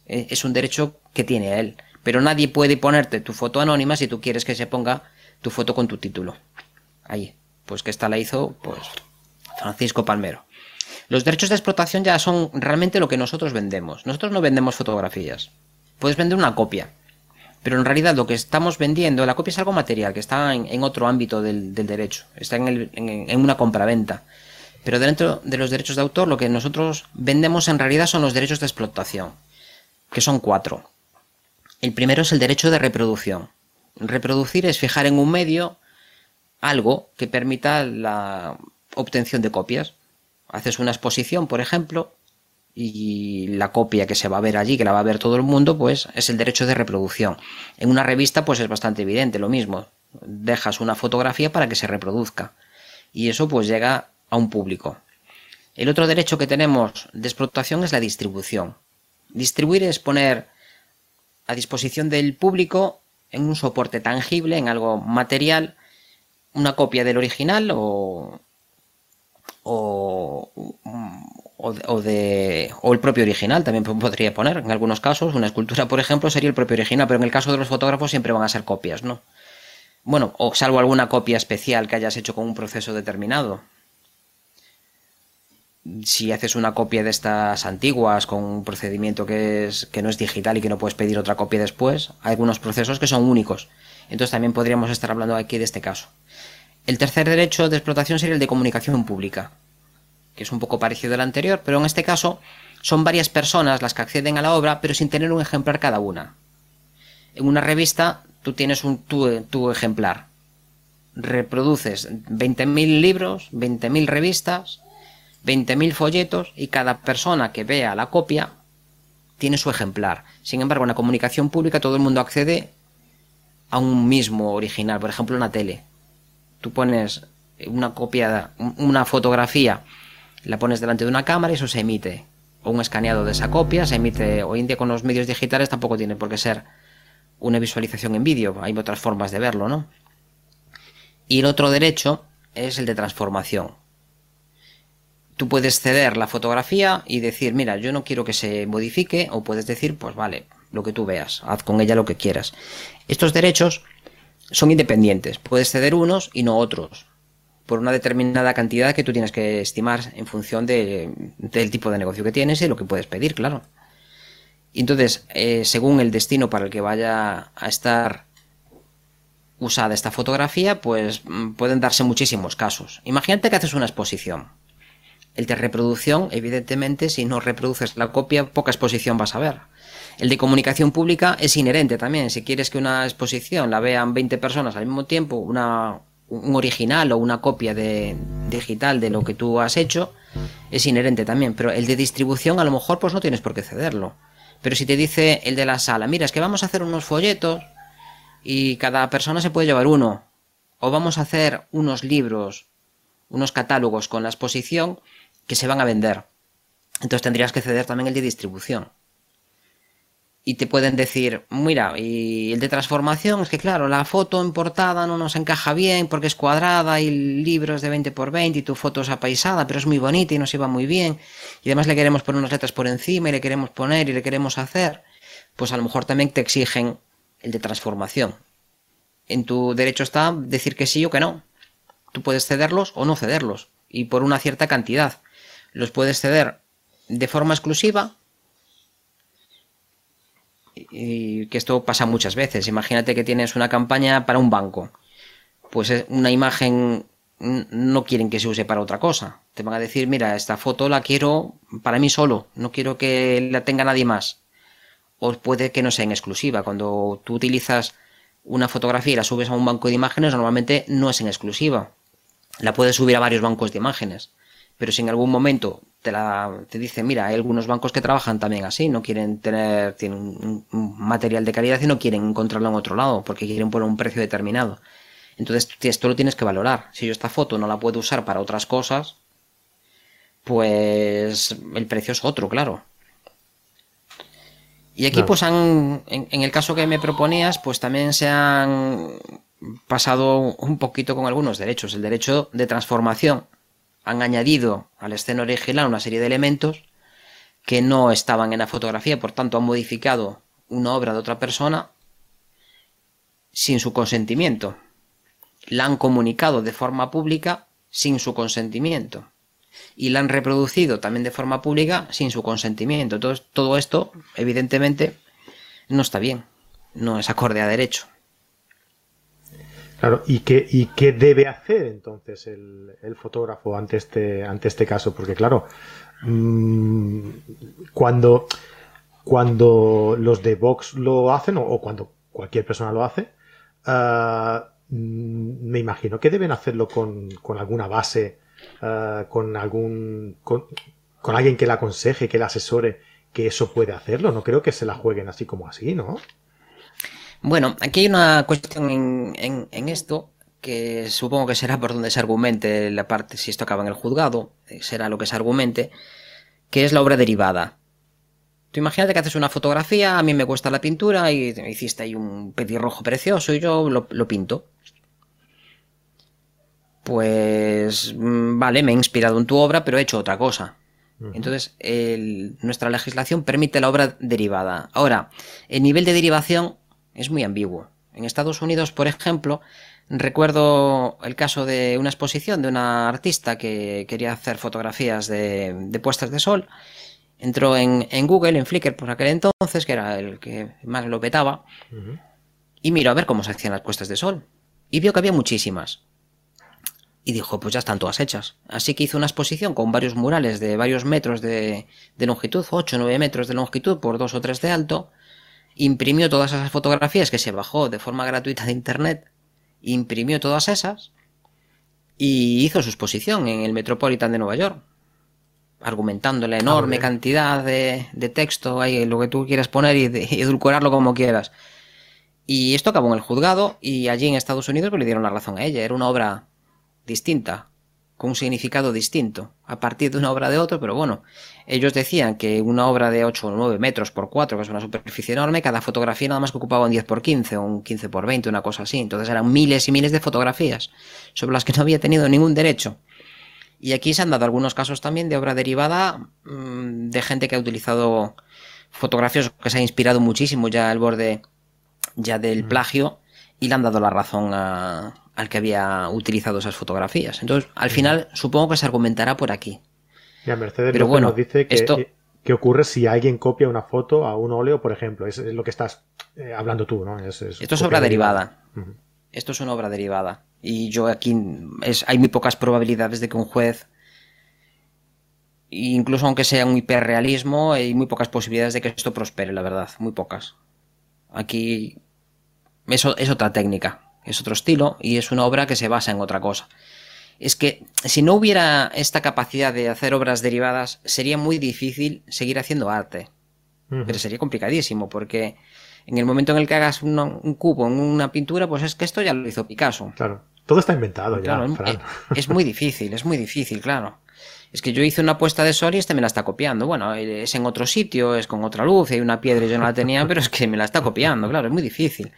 E, es un derecho que tiene él. Pero nadie puede ponerte tu foto anónima si tú quieres que se ponga tu foto con tu título. Ahí. Pues que esta la hizo, pues, Francisco Palmero. Los derechos de explotación ya son realmente lo que nosotros vendemos. Nosotros no vendemos fotografías. Puedes vender una copia. Pero en realidad lo que estamos vendiendo, la copia es algo material, que está en, otro ámbito del, derecho. Está en, el, en una compraventa. Pero dentro de los derechos de autor, lo que nosotros vendemos en realidad son los derechos de explotación, que son cuatro. El primero es el derecho de reproducción. Reproducir es fijar en un medio algo que permita la obtención de copias. Haces una exposición, por ejemplo, y la copia que se va a ver allí, que la va a ver todo el mundo, pues es el derecho de reproducción. En una revista, pues es bastante evidente lo mismo. Dejas una fotografía para que se reproduzca. Y eso pues llega a un público. El otro derecho que tenemos de explotación es la distribución. Distribuir es poner a disposición del público en un soporte tangible, en algo material, una copia del original o, o, o, de, o el propio original, también podría poner. En algunos casos, una escultura, por ejemplo, sería el propio original, pero en el caso de los fotógrafos siempre van a ser copias, ¿no? Bueno, o salvo alguna copia especial que hayas hecho con un proceso determinado si haces una copia de estas antiguas con un procedimiento que, es, que no es digital y que no puedes pedir otra copia después, hay algunos procesos que son únicos. Entonces también podríamos estar hablando aquí de este caso. El tercer derecho de explotación sería el de comunicación pública, que es un poco parecido al anterior, pero en este caso son varias personas las que acceden a la obra, pero sin tener un ejemplar cada una. En una revista tú tienes un, tu, tu ejemplar. Reproduces 20.000 libros, 20.000 revistas, 20.000 folletos y cada persona que vea la copia tiene su ejemplar. Sin embargo, en la comunicación pública todo el mundo accede a un mismo original, por ejemplo, una tele. Tú pones una copia, una fotografía, la pones delante de una cámara y eso se emite. o un escaneado de esa copia, se emite hoy en día con los medios digitales tampoco tiene por qué ser una visualización en vídeo, hay otras formas de verlo, ¿no? Y el otro derecho es el de transformación. Tú puedes ceder la fotografía y decir, mira, yo no quiero que se modifique, o puedes decir, pues vale, lo que tú veas, haz con ella lo que quieras. Estos derechos son independientes, puedes ceder unos y no otros por una determinada cantidad que tú tienes que estimar en función del tipo de negocio que tienes y lo que puedes pedir, claro. Entonces, eh, según el destino para el que vaya a estar usada esta fotografía, pues mm, pueden darse muchísimos casos. Imagínate que haces una exposición. El de reproducción, evidentemente, si no reproduces la copia, poca exposición vas a ver. El de comunicación pública es inherente también. Si quieres que una exposición la vean 20 personas al mismo tiempo, una, un original o una copia de, digital de lo que tú has hecho, es inherente también. Pero el de distribución a lo mejor pues no tienes por qué cederlo. Pero si te dice el de la sala, mira, es que vamos a hacer unos folletos y cada persona se puede llevar uno. O vamos a hacer unos libros, unos catálogos con la exposición que se van a vender. Entonces tendrías que ceder también el de distribución y te pueden decir, mira, y el de transformación es que claro, la foto en portada no nos encaja bien porque es cuadrada y el libro es de 20 por 20 y tu foto es apaisada, pero es muy bonita y nos iba muy bien y además le queremos poner unas letras por encima y le queremos poner y le queremos hacer, pues a lo mejor también te exigen el de transformación. En tu derecho está decir que sí o que no. Tú puedes cederlos o no cederlos y por una cierta cantidad. Los puedes ceder de forma exclusiva y que esto pasa muchas veces. Imagínate que tienes una campaña para un banco. Pues una imagen no quieren que se use para otra cosa. Te van a decir, mira, esta foto la quiero para mí solo, no quiero que la tenga nadie más. O puede que no sea en exclusiva. Cuando tú utilizas una fotografía y la subes a un banco de imágenes, normalmente no es en exclusiva. La puedes subir a varios bancos de imágenes. Pero si en algún momento te, la, te dice, mira, hay algunos bancos que trabajan también así, no quieren tener tienen un, material de calidad y no quieren encontrarlo en otro lado, porque quieren poner un precio determinado. Entonces esto lo tienes que valorar. Si yo esta foto no la puedo usar para otras cosas, pues el precio es otro, claro. Y aquí, pues han, en, en, el caso que me proponías, pues también se han pasado un poquito con algunos derechos. El derecho de transformación, han añadido a la escena original una serie de elementos que no estaban en la fotografía, por tanto han modificado una obra de otra persona sin su consentimiento. La han comunicado de forma pública sin su consentimiento. Y la han reproducido también de forma pública sin su consentimiento. Entonces, todo esto, evidentemente, no está bien. No es acorde a derecho. Claro, ¿y qué, y qué debe hacer entonces el, fotógrafo ante este, ante este caso? Porque claro, mm, cuando, cuando los de Vox lo hacen, o, cuando cualquier persona lo hace, mm, me imagino que deben hacerlo con, alguna base, ah, con algún. Con, con alguien que le aconseje, que le asesore que eso puede hacerlo. No creo que se la jueguen así como así, ¿no? Bueno, aquí hay una cuestión en, en, esto que supongo que será por donde se argumente la parte, si esto acaba en el juzgado, eh, será lo que se argumente, que es la obra derivada. Tú imagínate que haces una fotografía, a mí me cuesta la pintura y hiciste ahí un petirrojo precioso y yo lo, lo pinto. Pues mm, vale, me he inspirado en tu obra, pero he hecho otra cosa. Entonces, nuestra legislación permite la obra derivada. Ahora, el nivel de derivación es muy ambiguo. En Estados Unidos, por ejemplo, recuerdo el caso de una exposición de una artista que quería hacer fotografías de, puestas de sol. Entró en, Google, en Flickr por aquel entonces, que era el que más lo petaba, y miró a ver cómo se hacían las puestas de sol. Y vio que había muchísimas. Y dijo, pues ya están todas hechas. Así que hizo una exposición con varios murales de varios metros de, de longitud, 8 o 9 metros de longitud por 2 o 3 de alto, imprimió todas esas fotografías que se bajó de forma gratuita de internet, imprimió todas esas y hizo su exposición en el Metropolitan de Nueva York, argumentando la enorme cantidad de, texto, ahí, lo que tú quieras poner y, edulcorarlo como quieras. Y esto acabó en el juzgado y allí en Estados Unidos pues, le dieron la razón a ella, era una obra distinta, con un significado distinto, a partir de una obra de otro, pero bueno, ellos decían que una obra de 8 o 9 metros por 4, que es una superficie enorme, cada fotografía nada más que ocupaba un 10 por 15 o un 15 por 20, una cosa así. Entonces eran miles y miles de fotografías sobre las que no había tenido ningún derecho. Y aquí se han dado algunos casos también de obra derivada mm, de gente que ha utilizado fotografías que se ha inspirado muchísimo ya al borde ya del plagio y le han dado la razón al que había utilizado esas fotografías. Entonces, al final, supongo que se argumentará por aquí. Ya, Mercedes Pero bueno, nos dice que, esto... que ocurre si alguien copia una foto a un óleo, por ejemplo. Es, lo que estás eh, hablando tú, ¿no? esto es obra derivada. Esto es una obra derivada. Y yo aquí es, hay muy pocas probabilidades de que un juez, incluso aunque sea un hiperrealismo, hay muy pocas posibilidades de que esto prospere, la verdad. Muy pocas. Aquí eso es otra técnica, es otro estilo y es una obra que se basa en otra cosa. Es que si no hubiera esta capacidad de hacer obras derivadas, sería muy difícil seguir haciendo arte. Pero sería complicadísimo, porque en el momento en el que hagas un cubo en una pintura, pues es que esto ya lo hizo Picasso. Claro, todo está inventado ya. es, muy difícil, es muy difícil, claro. Es que yo hice una puesta de sol y este me la está copiando. Bueno, es en otro sitio, es con otra luz, hay una piedra y yo no la tenía, pero es que me la está copiando, claro, es muy difícil.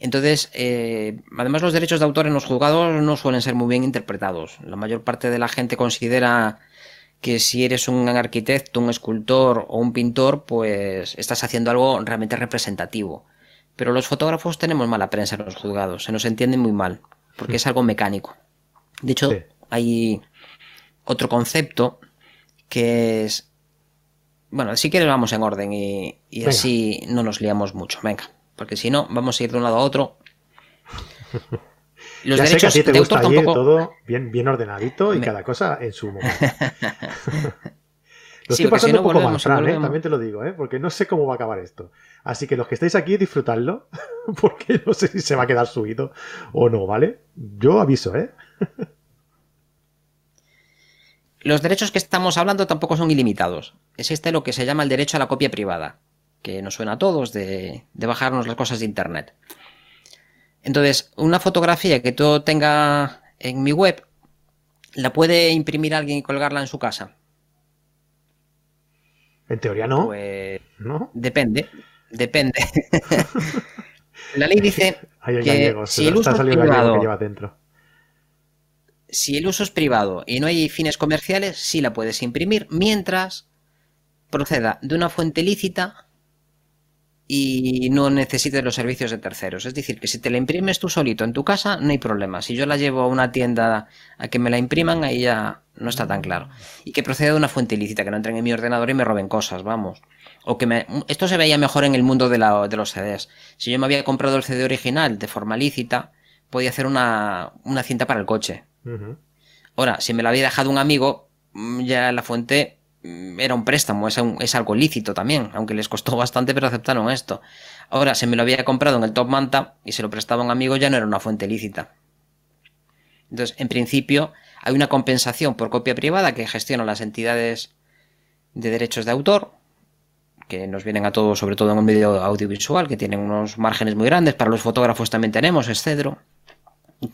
Entonces, eh, además los derechos de autor en los juzgados no suelen ser muy bien interpretados. La mayor parte de la gente considera que si eres un arquitecto, un escultor o un pintor, pues estás haciendo algo realmente representativo. Pero los fotógrafos tenemos mala prensa en los juzgados, se nos entiende muy mal, porque es algo mecánico. De hecho, hay otro concepto que es... Bueno, si quieres vamos en orden y, y así no nos liamos mucho. Venga porque si no, vamos a ir de un lado a otro. Los derechos sé que a ti te gusta tampoco... todo bien, bien ordenadito y cada cosa en su momento. Lo estoy pasando un poco mal, Fran, ¿eh? también te lo digo, ¿eh? porque no sé cómo va a acabar esto. Así que los que estáis aquí, disfrutadlo, porque no sé si se va a quedar subido o no, ¿vale? Yo aviso, ¿eh? los derechos que estamos hablando tampoco son ilimitados. Es este lo que se llama el derecho a la copia privada que nos suena a todos, de, bajarnos las cosas de Internet. Entonces, una fotografía que todo tenga en mi web, ¿la puede imprimir alguien y colgarla en su casa? En teoría no. Pues ¿No? depende, depende. La ley dice que si el uso es privado, si el uso es privado y no hay fines comerciales, sí la puedes imprimir mientras proceda de una fuente lícita y no necesites los servicios de terceros. Es decir, que si te la imprimes tú solito en tu casa, no hay problema. Si yo la llevo a una tienda a que me la impriman, ahí ya no está tan claro. Y que proceda de una fuente ilícita, que no entren en mi ordenador y me roben cosas, vamos. O que me... Esto se veía mejor en el mundo de, la, de los CDs. Si yo me había comprado el CD original de forma lícita, podía hacer una, una cinta para el coche. Ahora, si me la había dejado un amigo, mm, ya la fuente era un préstamo, es, algo lícito también, aunque les costó bastante, pero aceptaron esto. Ahora, si me lo había comprado en el Top Manta y se lo prestaba un amigo, ya no era una fuente lícita. Entonces, en principio, hay una compensación por copia privada que gestionan las entidades de derechos de autor, que nos vienen a todos, sobre todo en un medio audiovisual, que tienen unos márgenes muy grandes. Para los fotógrafos también tenemos, es Cedro,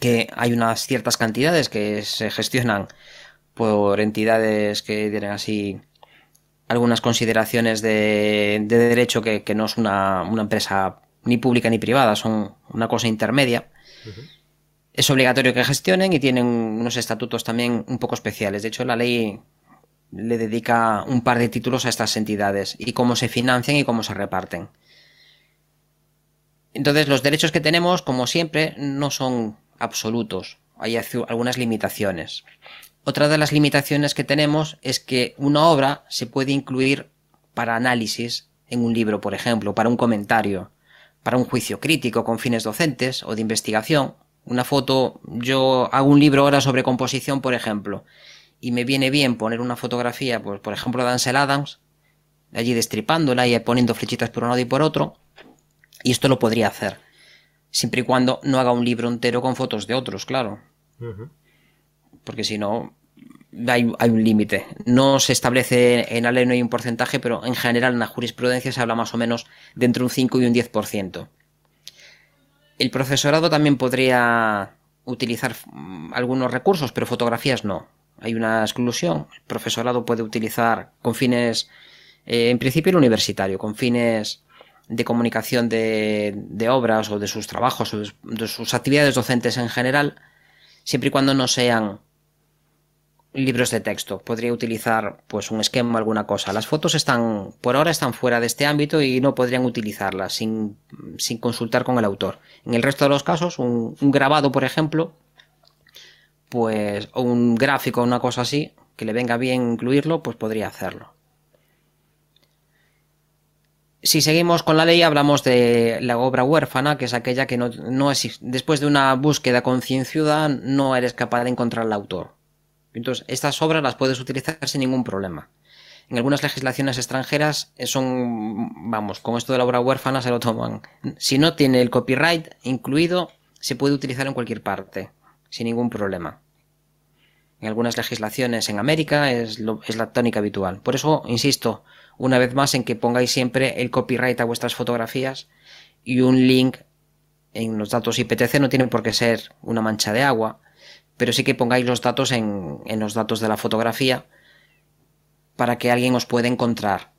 que hay unas ciertas cantidades que se gestionan por entidades que tienen así algunas consideraciones de, derecho que, no es una, empresa ni pública ni privada, son una cosa intermedia. Es obligatorio que gestionen y tienen unos estatutos también un poco especiales. De hecho, la ley le dedica un par de títulos a estas entidades y cómo se financian y cómo se reparten. Entonces, los derechos que tenemos, como siempre, no son absolutos. Hay algunas limitaciones. Otra de las limitaciones que tenemos es que una obra se puede incluir para análisis en un libro, por ejemplo, para un comentario, para un juicio crítico con fines docentes o de investigación. Una foto, yo hago un libro ahora sobre composición, por ejemplo, y me viene bien poner una fotografía, pues, por ejemplo, de Ansel Adams, allí destripándola y poniendo flechitas por un lado y por otro, y esto lo podría hacer, siempre y cuando no haga un libro entero con fotos de otros, claro porque si no, hay, un límite. No se establece en la no hay un porcentaje, pero en general en la jurisprudencia se habla más o menos de entre un 5 y un 10%. El profesorado también podría utilizar mm, algunos recursos, pero fotografías no. Hay una exclusión. El profesorado puede utilizar con fines, eh, en principio el universitario, con fines de comunicación de, obras o de sus trabajos o de, sus actividades docentes en general, siempre y cuando no sean libros de texto. Podría utilizar pues un esquema alguna cosa. Las fotos están, por ahora están fuera de este ámbito y no podrían utilizarlas sin, consultar con el autor. En el resto de los casos, un, grabado, por ejemplo, pues, o un gráfico una cosa así, que le venga bien incluirlo, pues podría hacerlo. Si seguimos con la ley, hablamos de la obra huérfana, que es aquella que no, no es, después de una búsqueda concienzuda no eres capaz de encontrar al autor. Entonces, estas obras las puedes utilizar sin ningún problema. En algunas legislaciones extranjeras son, vamos, con esto de la obra huérfana se lo toman. Si no tiene el copyright incluido, se puede utilizar en cualquier parte, sin ningún problema. En algunas legislaciones en América es la tónica habitual. Por eso, insisto, una vez más en que pongáis siempre el copyright a vuestras fotografías y un link en los datos IPTC no tiene por qué ser una mancha de agua, pero sí que pongáis los datos en, en los datos de la fotografía para que alguien os pueda encontrar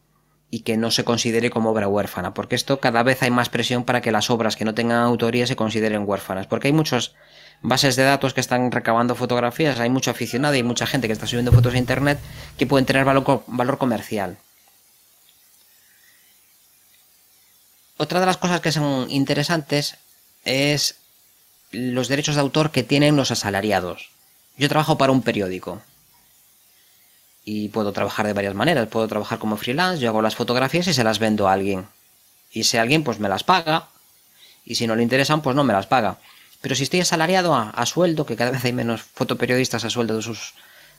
y que no se considere como obra huérfana, porque esto cada vez hay más presión para que las obras que no tengan autoría se consideren huérfanas, porque hay muchas bases de datos que están recabando fotografías, hay mucho aficionado y mucha gente que está subiendo fotos a internet que pueden tener valor, valor comercial. Otra de las cosas que son interesantes es los derechos de autor que tienen los asalariados. Yo trabajo para un periódico y puedo trabajar de varias maneras. Puedo trabajar como freelance, yo hago las fotografías y se las vendo a alguien. Y ese alguien pues me las paga y si no le interesan pues no me las paga. Pero si estoy asalariado a, sueldo, que cada vez hay menos fotoperiodistas a sueldo de sus,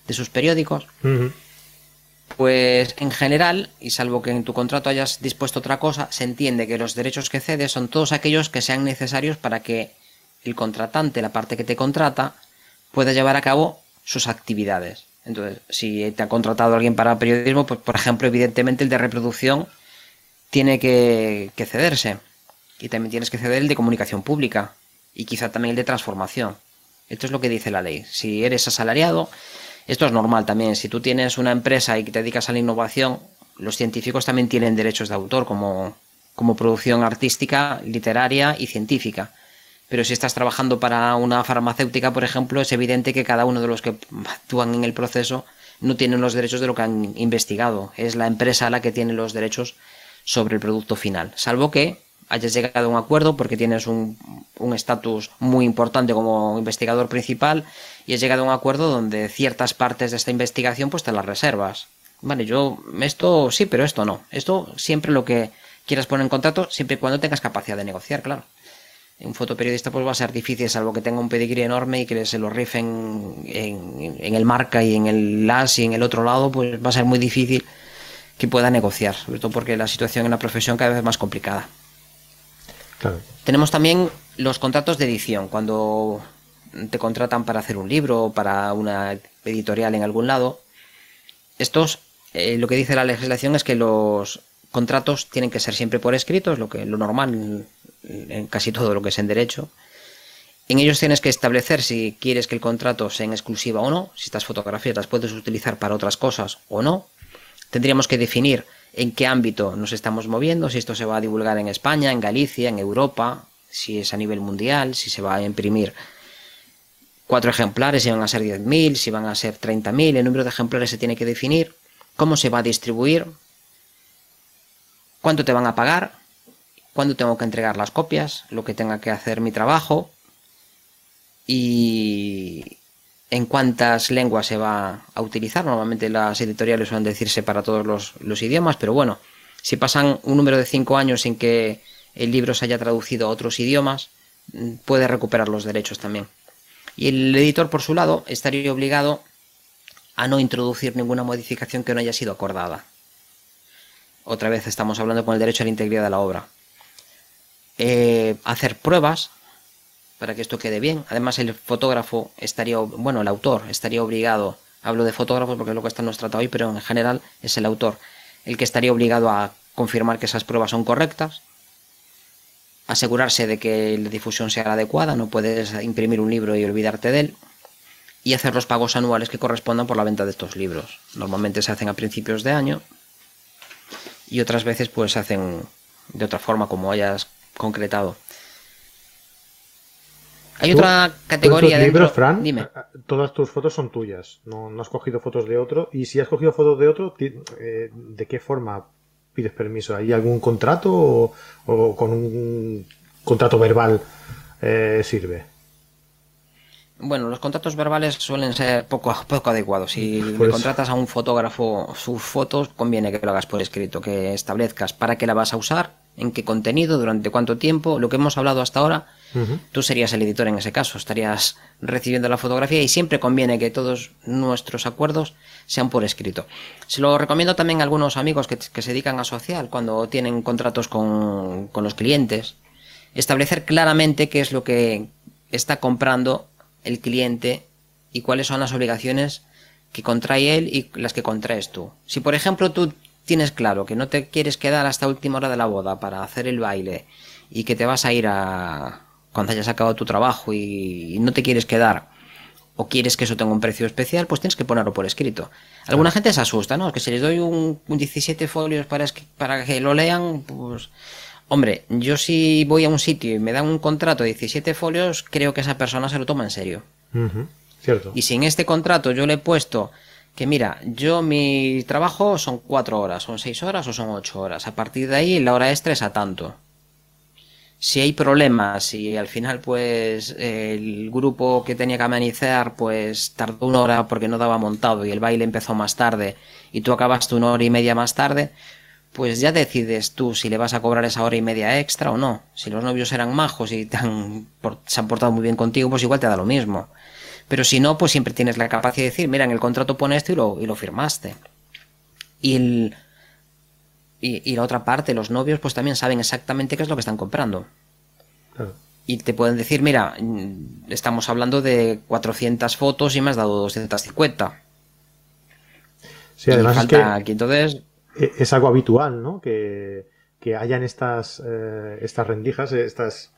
de sus periódicos, pues en general, y salvo que en tu contrato hayas dispuesto otra cosa, se entiende que los derechos que cedes son todos aquellos que sean necesarios para que el contratante, la parte que te contrata, pueda llevar a cabo sus actividades. Entonces, si te ha contratado alguien para periodismo, pues por ejemplo, evidentemente el de reproducción tiene que, que cederse. Y también tienes que ceder el de comunicación pública. Y quizá también el de transformación. Esto es lo que dice la ley. Si eres asalariado, esto es normal también. Si tú tienes una empresa y te dedicas a la innovación, los científicos también tienen derechos de autor como, como producción artística, literaria y científica. Pero si estás trabajando para una farmacéutica, por ejemplo, es evidente que cada uno de los que actúan en el proceso no tienen los derechos de lo que han investigado. Es la empresa la que tiene los derechos sobre el producto final. Salvo que hayas llegado a un acuerdo porque tienes un estatus muy importante como investigador principal y has llegado a un acuerdo donde ciertas partes de esta investigación pues te las reservas. Vale, yo esto sí, pero esto no. Esto siempre lo que quieras poner en contrato, siempre y cuando tengas capacidad de negociar, claro un fotoperiodista pues va a ser difícil, salvo que tenga un pedigrí enorme y que se lo rifen en, el marca y en el LAS y en el otro lado, pues va a ser muy difícil que pueda negociar, sobre todo porque la situación en la profesión cada vez es más complicada. Tenemos también los contratos de edición, cuando te contratan para hacer un libro o para una editorial en algún lado. Estos, eh, lo que dice la legislación es que los contratos tienen que ser siempre por escrito, es lo que lo normal en casi todo lo que es en derecho. En ellos tienes que establecer si quieres que el contrato sea en exclusiva o no, si estas fotografías las puedes utilizar para otras cosas o no. Tendríamos que definir en qué ámbito nos estamos moviendo, si esto se va a divulgar en España, en Galicia, en Europa, si es a nivel mundial, si se va a imprimir cuatro ejemplares, si van a ser 10.000, si van a ser 30.000, el número de ejemplares se tiene que definir, cómo se va a distribuir, cuánto te van a pagar, cuándo tengo que entregar las copias, lo que tenga que hacer mi trabajo y en cuántas lenguas se va a utilizar. Normalmente las editoriales suelen decirse para todos los, idiomas, pero bueno, si pasan un número de cinco años sin que el libro se haya traducido a otros idiomas, puede recuperar los derechos también. Y el editor, por su lado, estaría obligado a no introducir ninguna modificación que no haya sido acordada. Otra vez estamos hablando con el derecho a la integridad de la obra. Eh, hacer pruebas para que esto quede bien. Además, el fotógrafo estaría, bueno, el autor estaría obligado, hablo de fotógrafos porque es lo que está en hoy, pero en general es el autor el que estaría obligado a confirmar que esas pruebas son correctas. asegurarse de que la difusión sea la adecuada, no puedes imprimir un libro y olvidarte de él, y hacer los pagos anuales que correspondan por la venta de estos libros. Normalmente se hacen a principios de año y otras veces pues se hacen de otra forma como hayas concretado. Hay otra categoría de libros, Fran, Dime. Todas tus fotos son tuyas, no, has cogido fotos de otro. Y si has cogido fotos de otro, eh, ¿de qué forma pides permiso? ¿Hay algún contrato o, con un contrato verbal eh, sirve? Bueno, los contratos verbales suelen ser poco, poco adecuados. Si le contratas a un fotógrafo sus fotos, conviene que lo hagas por escrito, que establezcas para qué la vas a usar, en qué contenido, durante cuánto tiempo, lo que hemos hablado hasta ahora. Tú serías el editor en ese caso, estarías recibiendo la fotografía y siempre conviene que todos nuestros acuerdos sean por escrito. Se lo recomiendo también a algunos amigos que, se dedican a social cuando tienen contratos con, con los clientes. Establecer claramente qué es lo que está comprando el cliente y cuáles son las obligaciones que contrae él y las que contraes tú. Si por ejemplo tú tienes claro que no te quieres quedar hasta última hora de la boda para hacer el baile y que te vas a ir a cuando hayas acabado tu trabajo y, no te quieres quedar o quieres que eso tenga un precio especial, pues tienes que ponerlo por escrito. Alguna gente se asusta, ¿no? Que si les doy un, 17 folios para, para que lo lean, pues... Hombre, yo si voy a un sitio y me dan un contrato de 17 folios, creo que esa persona se lo toma en serio. Cierto. Y si en este contrato yo le he puesto que mira, yo mi trabajo son 4 horas, son 6 horas o son 8 horas. A partir de ahí la hora extra es a tanto. Si hay problemas y al final pues el grupo que tenía que amenizar pues tardó una hora porque no daba montado y el baile empezó más tarde y tú acabaste una hora y media más tarde, pues ya decides tú si le vas a cobrar esa hora y media extra o no. Si los novios eran majos y se han portado muy bien contigo, pues igual te da lo mismo. Pero si no, pues siempre tienes la capacidad de decir, mira, en el contrato pone esto y lo, y lo firmaste. Y, el, y, la otra parte, los novios, pues también saben exactamente qué es lo que están comprando. Y te pueden decir, mira, estamos hablando de 400 fotos y me has dado 250. Sí, además es que aquí, entonces e-, es algo habitual, ¿no? Que, que hayan estas, eh, estas rendijas, estas...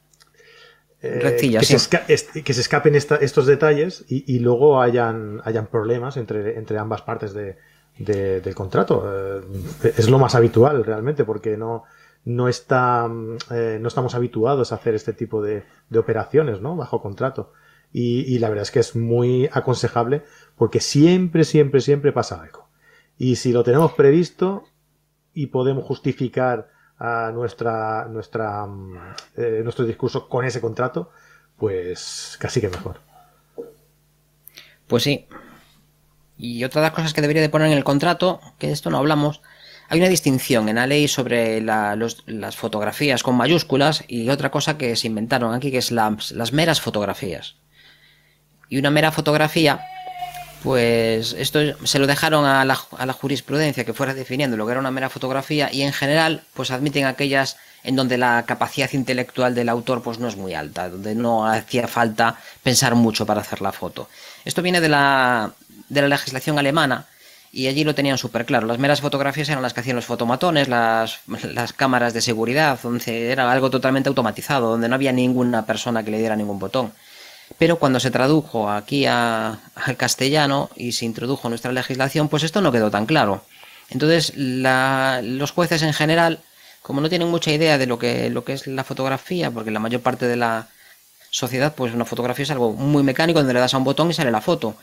Eh, que, se que, se escapen estos detalles y, luego hayan, hayan problemas entre, entre ambas partes de, del contrato. Eh, es lo más habitual realmente porque no, no, está, no estamos habituados a hacer este tipo de, de operaciones ¿no? bajo contrato. Y, y, la verdad es que es muy aconsejable porque siempre, siempre, siempre pasa algo. Y si lo tenemos previsto y podemos justificar a nuestra, nuestra, mm, eh, nuestro discurso con ese contrato, pues casi que mejor. Pues sí. Y otra de las cosas que debería de poner en el contrato, que de esto no hablamos, hay una distinción en la ley sobre las fotografías con mayúsculas y otra cosa que se inventaron aquí, que es las meras fotografías. Y una mera fotografía pues esto se lo dejaron a la, jurisprudencia que fuera definiendo lo que era una mera fotografía y en general pues admiten aquellas en donde la capacidad intelectual del autor pues no es muy alta, donde no hacía falta pensar mucho para hacer la foto. Esto viene de la, de la legislación alemana y allí lo tenían súper claro. Las meras fotografías eran las que hacían los fotomatones, las, las cámaras de seguridad, donde era algo totalmente automatizado, donde no había ninguna persona que le diera ningún botón. Pero cuando se tradujo aquí al castellano y se introdujo nuestra legislación, pues esto no quedó tan claro. Entonces, los jueces en general, como no tienen mucha idea de lo que, lo que es la fotografía, porque la mayor parte de la sociedad, pues una fotografía es algo muy mecánico, donde le das a un botón y sale la foto.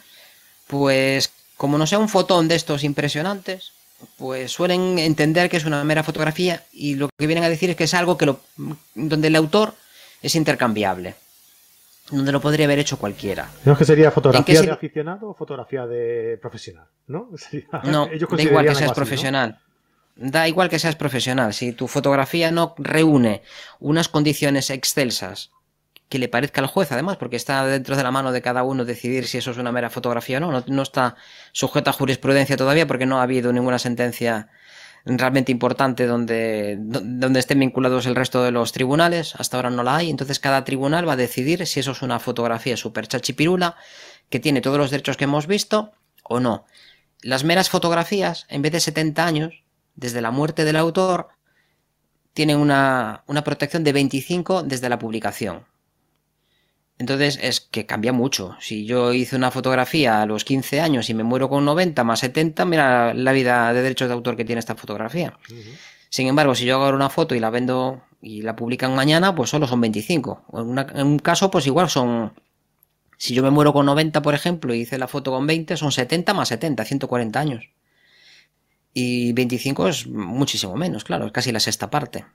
Pues, como no sea un fotón de estos impresionantes, pues suelen entender que es una mera fotografía y lo que vienen a decir es que es algo que lo, donde el autor es intercambiable donde lo podría haber hecho cualquiera. ¿No que sería fotografía de aficionado o fotografía de profesional? No, no da igual que seas profesional. Da igual que seas profesional. Si tu fotografía no reúne unas condiciones excelsas que le parezca al juez, además, porque está dentro de la mano de cada uno decidir si eso es una mera fotografía o no. No, no está sujeta a jurisprudencia todavía porque no ha habido ninguna sentencia realmente importante donde, donde estén vinculados el resto de los tribunales. Hasta ahora no la hay. Entonces cada tribunal va a decidir si eso es una fotografía super chachipirula que tiene todos los derechos que hemos visto o no. Las meras fotografías, en vez de 70 años, desde la muerte del autor, tienen una, una protección de 25 desde la publicación. Entonces es que cambia mucho. Si yo hice una fotografía a los 15 años y me muero con 90 más 70, mira la vida de derechos de autor que tiene esta fotografía. Sin embargo, si yo hago una foto y la vendo y la publican mañana, pues solo son 25. En, un caso, pues igual son... Si yo me muero con 90, por ejemplo, y hice la foto con 20, son 70 más 70, 140 años. Y 25 es muchísimo menos, claro, es casi la sexta parte.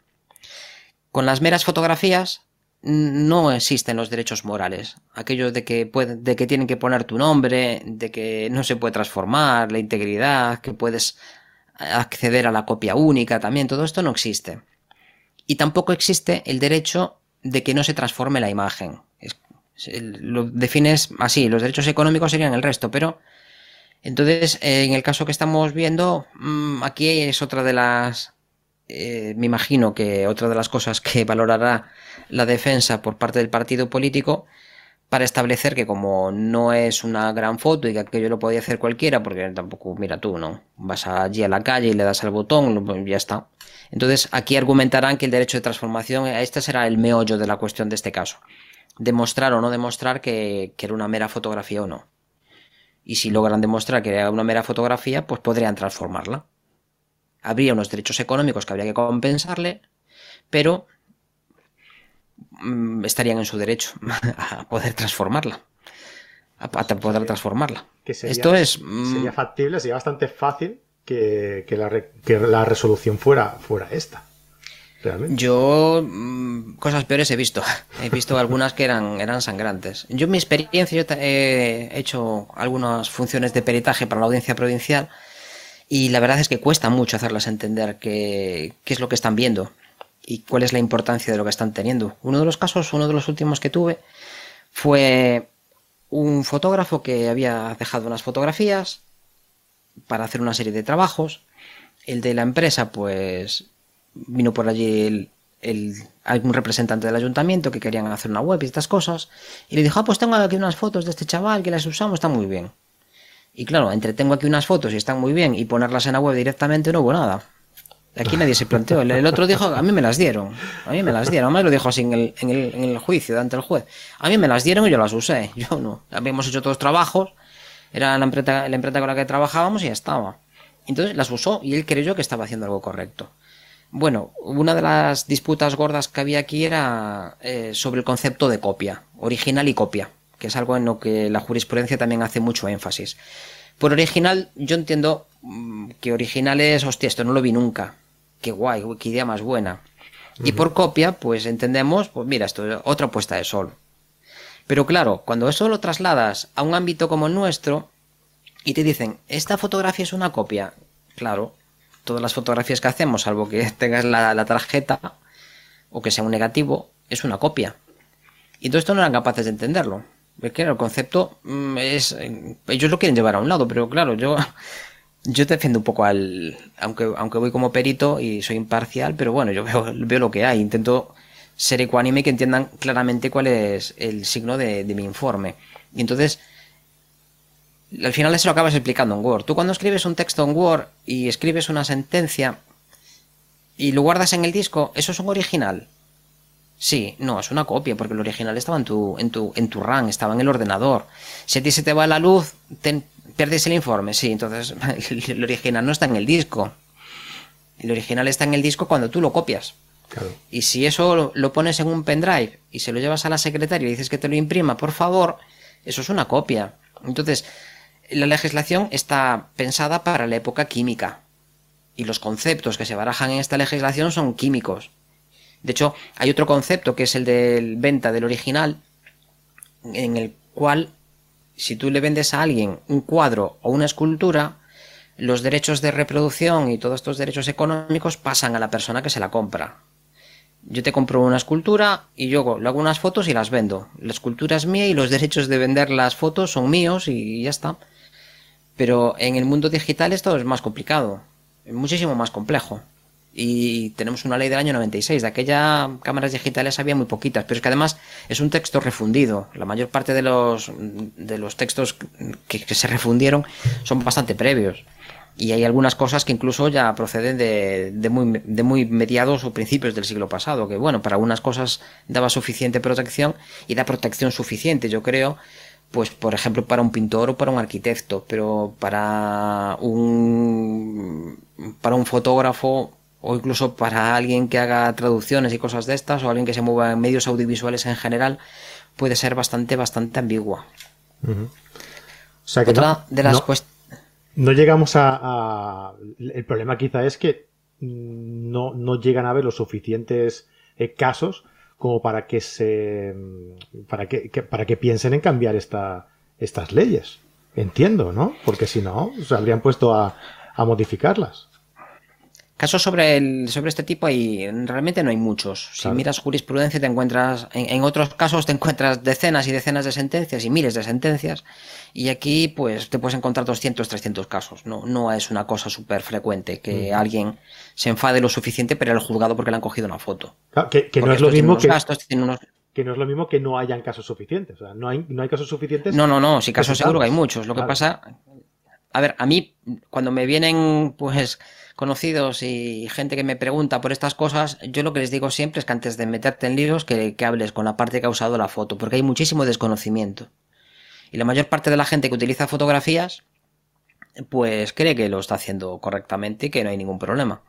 Con las meras fotografías, no existen los derechos morales. Aquello de que, de que tienen que poner tu nombre, de que no se puede transformar, la integridad, que puedes acceder a la copia única también, todo esto no existe. Y tampoco existe el derecho de que no se transforme la imagen. lo defines así, los derechos económicos serían el resto, pero entonces en el caso que estamos viendo, mm, aquí es otra de las eh, me imagino que otra de las cosas que valorará la defensa por parte del partido político para establecer que como no es una gran foto y que aquello lo podía hacer cualquiera, porque tampoco, mira tú, ¿no? Vas allí a la calle y le das al botón, ya está. Entonces aquí argumentarán que el derecho de transformación, este será el meollo de la cuestión de este caso. Demostrar o no demostrar que era una mera fotografía o no. Y si logran demostrar que era una mera fotografía, pues podrían transformarla habría unos derechos económicos que habría que compensarle, pero mm, estarían en su derecho a poder transformarla. A, poder transformarla. Esto es. Mm, sería factible, sería bastante fácil que, la, resolución fuera, fuera esta. Realmente. Yo mm, cosas peores he visto. He visto algunas que eran, eran sangrantes. Yo en mi experiencia yo he hecho algunas funciones de peritaje para la audiencia provincial y la verdad es que cuesta mucho hacerlas entender qué, es lo que están viendo y cuál es la importancia de lo que están teniendo. Uno de los casos, uno de los últimos que tuve, fue un fotógrafo que había dejado unas fotografías para hacer una serie de trabajos. El de la empresa, pues, vino por allí el, algún representante del ayuntamiento que querían hacer una web y estas cosas. Y le dijo, ah, pues tengo aquí unas fotos de este chaval que las usamos, está muy bien. Y claro, entretengo aquí unas fotos y están muy bien y ponerlas en la web directamente no hubo nada. Aquí nadie se planteó. El, otro dijo, a mí me las dieron. A mí me las dieron. Además lo dijo así en el, juicio, ante el juez. A mí me las dieron y yo las usé. Yo no. Habíamos hecho todos trabajos. Era la empresa, la empresa con la que trabajábamos y ya estaba. Entonces las usó y él creyó que estaba haciendo algo correcto. Bueno, una de las disputas gordas que había aquí era eh, sobre el concepto de copia, original y copia que es algo en lo que la jurisprudencia también hace mucho énfasis. Por original, yo entiendo mm, que original es, hostia, esto no lo vi nunca. Qué guay, qué idea más buena. Y por copia, pues entendemos, pues mira, esto es otra puesta de sol. Pero claro, cuando eso lo trasladas a un ámbito como el nuestro y te dicen, esta fotografía es una copia, claro, todas las fotografías que hacemos, salvo que tengas la, la tarjeta o que sea un negativo, es una copia. Y esto no eran capaces de entenderlo. Es que el concepto mm, es. Ellos lo quieren llevar a un lado, pero claro, yo. Yo defiendo un poco al. Aunque, aunque voy como perito y soy imparcial, pero bueno, yo veo, veo lo que hay. Intento ser ecuánime y que entiendan claramente cuál es el signo de, mi informe. Y entonces. Al final eso lo acabas explicando en Word. Tú cuando escribes un texto en Word y escribes una sentencia y lo guardas en el disco, eso es un original. Sí, no, es una copia, porque el original estaba en tu, en tu, en tu RAM, estaba en el ordenador. Si a ti se te va la luz, pierdes el informe, sí, entonces el original no está en el disco. El original está en el disco cuando tú lo copias. Y si eso lo, pones en un pendrive y se lo llevas a la secretaria y dices que te lo imprima, por favor, eso es una copia. Entonces, la legislación está pensada para la época química. Y los conceptos que se barajan en esta legislación son químicos. De hecho, hay otro concepto que es el de venta del original, en el cual si tú le vendes a alguien un cuadro o una escultura, los derechos de reproducción y todos estos derechos económicos pasan a la persona que se la compra. Yo te compro una escultura y yo le hago unas fotos y las vendo. La escultura es mía y los derechos de vender las fotos son míos y ya está. Pero en el mundo digital esto es más complicado, muchísimo más complejo y tenemos una ley del año 96. De aquella cámaras digitales había muy poquitas, pero es que además es un texto refundido. La mayor parte de los, de los textos que, se refundieron son bastante previos. Y hay algunas cosas que incluso ya proceden de, de, muy, de muy mediados o principios del siglo pasado, que bueno, para algunas cosas daba suficiente protección y da protección suficiente, yo creo, pues por ejemplo para un pintor o para un arquitecto, pero para un para un fotógrafo o incluso para alguien que haga traducciones y cosas de estas o alguien que se mueva en medios audiovisuales en general puede ser bastante bastante ambigua. O sea que Otra de las no, no llegamos a, a, el problema quizá es que no, no llegan a ver los suficientes eh, casos como para que se para que, que, para que piensen en cambiar esta, estas leyes. Entiendo, ¿no? Porque si no, se habrían puesto a, a modificarlas. Casos sobre, el, sobre este tipo hay, realmente no hay muchos. Si claro. miras jurisprudencia te encuentras, en, en, otros casos te encuentras decenas y decenas de sentencias y miles de sentencias y aquí pues te puedes encontrar 200, 300 casos. No, no es una cosa súper frecuente que mm. alguien se enfade lo suficiente pero el juzgado porque le han cogido una foto. Claro, que, que no es lo mismo que... Gastos, unos... Que no es lo mismo que no hayan casos suficientes. O sea, no hay, no hay casos suficientes. No, no, no. Si casos seguro que hay muchos. Lo claro. que pasa. A ver, a mí, cuando me vienen, pues conocidos y gente que me pregunta por estas cosas, yo lo que les digo siempre es que antes de meterte en líos, que, que, hables con la parte que ha usado la foto, porque hay muchísimo desconocimiento. Y la mayor parte de la gente que utiliza fotografías, pues cree que lo está haciendo correctamente y que no hay ningún problema.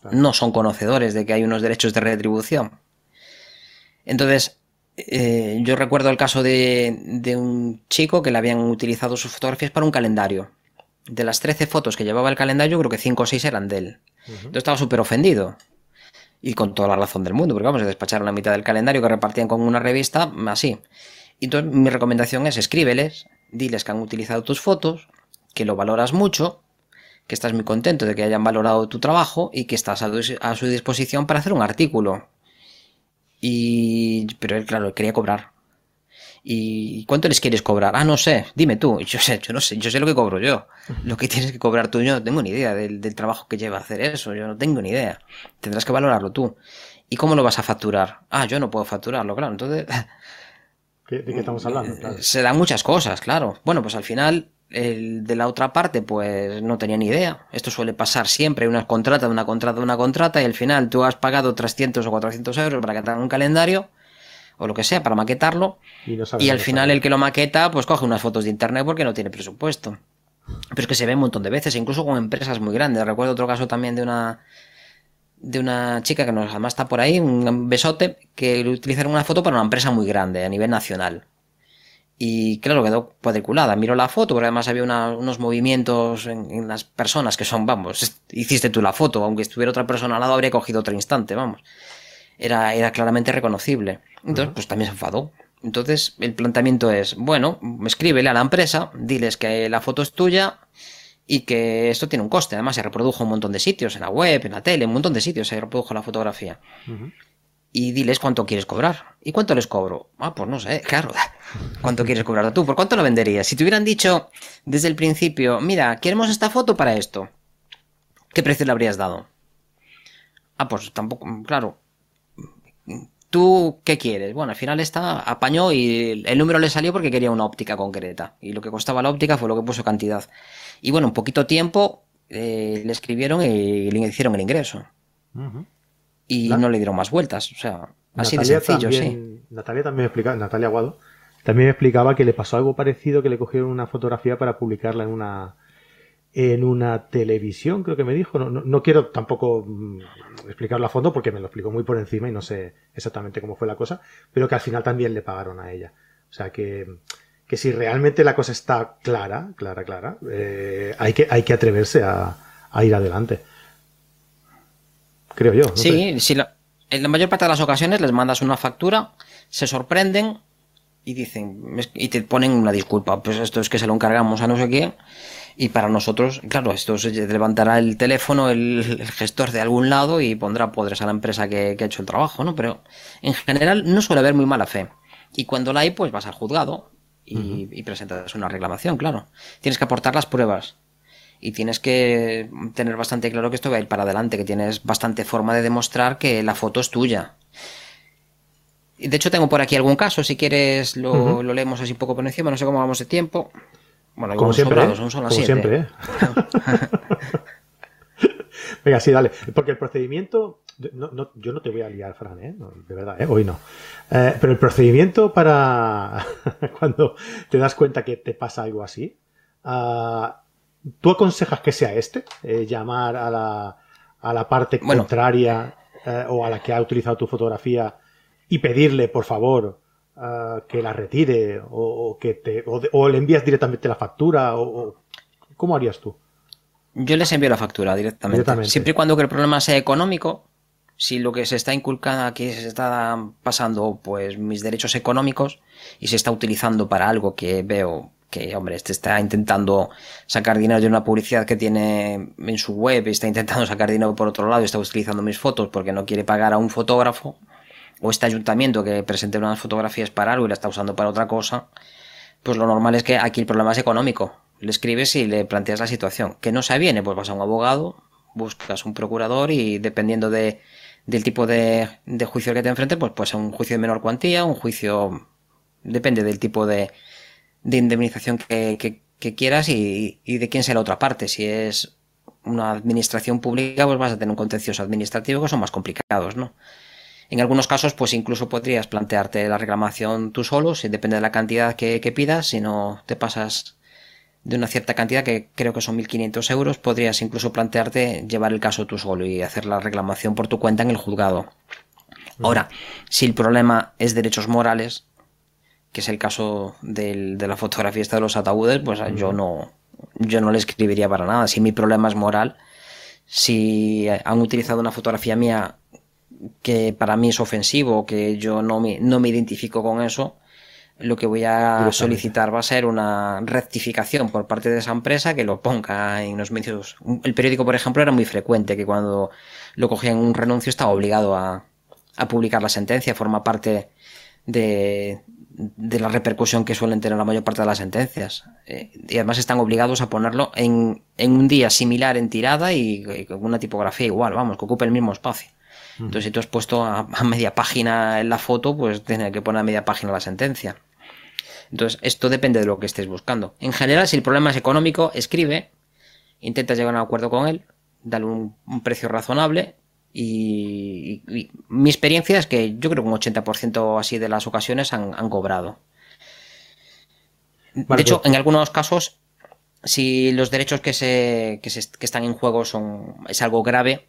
Claro. No son conocedores de que hay unos derechos de retribución. Entonces, eh, yo recuerdo el caso de, de un chico que le habían utilizado sus fotografías para un calendario de las 13 fotos que llevaba el calendario, creo que 5 o 6 eran de él. Uh -huh. Yo estaba súper ofendido. Y con toda la razón del mundo, porque vamos, a despacharon la mitad del calendario que repartían con una revista, así. Y entonces mi recomendación es escríbeles, diles que han utilizado tus fotos, que lo valoras mucho, que estás muy contento de que hayan valorado tu trabajo y que estás a, a su disposición para hacer un artículo. Y... Pero él, claro, quería cobrar. ¿Y cuánto les quieres cobrar? Ah, no sé, dime tú. Yo sé, yo no sé, yo sé lo que cobro yo. Lo que tienes que cobrar tú, yo no tengo ni idea del, del, trabajo que lleva hacer eso, yo no tengo ni idea. Tendrás que valorarlo tú. ¿Y cómo lo vas a facturar? Ah, yo no puedo facturarlo, claro. Entonces. ¿Qué, ¿De qué estamos hablando? Claro. Se dan muchas cosas, claro. Bueno, pues al final, el de la otra parte, pues no tenía ni idea. Esto suele pasar siempre, una contrata, una contrata, una contrata, y al final tú has pagado 300 o 400 euros para que te hagan un calendario o lo que sea para maquetarlo y, no y al final el que lo maqueta pues coge unas fotos de internet porque no tiene presupuesto. Pero es que se ve un montón de veces, incluso con empresas muy grandes. Recuerdo otro caso también de una de una chica que nos además está por ahí, un besote, que utilizaron una foto para una empresa muy grande a nivel nacional. Y claro, quedó cuadriculada. Miro la foto, porque además había una, unos movimientos en, en, las personas que son, vamos, hiciste tú la foto, aunque estuviera otra persona al lado habría cogido otro instante, vamos. Era, era claramente reconocible. Entonces, uh -huh. pues también se enfadó. Entonces, el planteamiento es, bueno, escríbele a la empresa, diles que la foto es tuya y que esto tiene un coste. Además, se reprodujo un montón de sitios, en la web, en la tele, un montón de sitios se reprodujo la fotografía. Uh -huh. Y diles cuánto quieres cobrar. ¿Y cuánto les cobro? Ah, pues no sé, claro. ¿Cuánto quieres cobrar tú? ¿Por cuánto lo venderías? Si te hubieran dicho desde el principio, mira, queremos esta foto para esto, ¿qué precio le habrías dado? Ah, pues tampoco, claro, ¿Tú qué quieres? Bueno, al final está apañó y el número le salió porque quería una óptica concreta. Y lo que costaba la óptica fue lo que puso cantidad. Y bueno, en poquito tiempo eh, le escribieron y le hicieron el ingreso. Uh -huh. Y la... no le dieron más vueltas. O sea, así Natalia de sencillo, también, sí. Natalia también explicaba, Natalia Aguado, también explicaba que le pasó algo parecido, que le cogieron una fotografía para publicarla en una en una televisión, creo que me dijo. No, no, no, quiero tampoco mm, explicarlo a fondo porque me lo explicó muy por encima y no sé exactamente cómo fue la cosa, pero que al final también le pagaron a ella. O sea que, que si realmente la cosa está clara, clara, clara, eh, hay, que, hay que atreverse a, a, ir adelante. Creo yo. No sí, si la, en la mayor parte de las ocasiones les mandas una factura, se sorprenden y dicen, y te ponen una disculpa, pues esto es que se lo encargamos a no sé quién y para nosotros, claro, esto se levantará el teléfono el, el, gestor de algún lado y pondrá poderes a la empresa que, que, ha hecho el trabajo, ¿no? Pero en general no suele haber muy mala fe. Y cuando la hay, pues vas al juzgado y, uh -huh. y presentas una reclamación, claro. Tienes que aportar las pruebas. Y tienes que tener bastante claro que esto va a ir para adelante, que tienes bastante forma de demostrar que la foto es tuya. De hecho, tengo por aquí algún caso, si quieres lo, uh -huh. lo leemos así un poco por encima, no sé cómo vamos de tiempo. Bueno, como siempre, sobrados, ¿eh? son como siete. siempre. ¿eh? Venga, sí, dale. Porque el procedimiento. no- no- yo no te voy a liar, Fran, ¿eh? No, de verdad, ¿eh? hoy no. Eh, pero el procedimiento para cuando te das cuenta que te pasa algo así, ah, ¿tú aconsejas que sea este? Eh, llamar a la, a la parte Bueno. contraria o a la que ha utilizado tu fotografía y pedirle, por favor, ah, que la retire o, o que te, o, o le envías directamente la factura o, o- ¿cómo harías tú? Yo les envío la factura directamente. Directamente. Siempre y cuando que el problema sea económico, si lo que se está inculcando aquí se está pasando, pues mis derechos económicos y se está utilizando para algo que veo que, hombre, este está intentando sacar dinero de una publicidad que tiene en su web y está intentando sacar dinero por otro lado y está utilizando mis fotos porque no quiere pagar a un fotógrafo o este ayuntamiento que presente unas fotografías para algo y la está usando para otra cosa, pues lo normal es que aquí el problema es económico. Le escribes y le planteas la situación. Que no se viene, pues vas a un abogado, buscas un procurador y dependiendo de, del tipo de, de juicio que te enfrentes, pues puede ser un juicio de menor cuantía, un juicio... Depende del tipo de, de indemnización que quieras y, y de quién sea la otra parte. Si es una administración pública, pues vas a tener un contencioso administrativo que son más complicados, ¿no? En algunos casos, pues incluso podrías plantearte la reclamación tú solo, si depende de la cantidad que, que pidas, si no te pasas de una cierta cantidad, que creo que son 1.500 euros, podrías incluso plantearte llevar el caso tú solo y hacer la reclamación por tu cuenta en el juzgado. Ahora, si el problema es derechos morales, que es el caso del- de la fotografía esta de los ataúdes, pues yo no, yo no le escribiría para nada. Si mi problema es moral, si han utilizado una fotografía mía que para mí es ofensivo, que yo no me, no me identifico con eso, lo que voy a solicitar va a ser una rectificación por parte de esa empresa que lo ponga en los medios. El periódico, por ejemplo, era muy frecuente que cuando lo cogían un renuncio estaba obligado a, a publicar la sentencia, forma parte de, de la repercusión que suelen tener la mayor parte de las sentencias. Eh, y además están obligados a ponerlo en, en un día similar en tirada y, y con una tipografía igual, vamos, que ocupe el mismo espacio. Entonces, si tú has puesto a, a media página en la foto, pues tienes que poner a media página la sentencia. Entonces, esto depende de lo que estés buscando. En general, si el problema es económico, escribe, intenta llegar a un acuerdo con él, dale un, un precio razonable y, y- y mi experiencia es que yo creo que un 80% así de las ocasiones han, han cobrado. Vale, de hecho, pues- en algunos casos, si los derechos que, se, que, se- que están en juego son, es algo grave,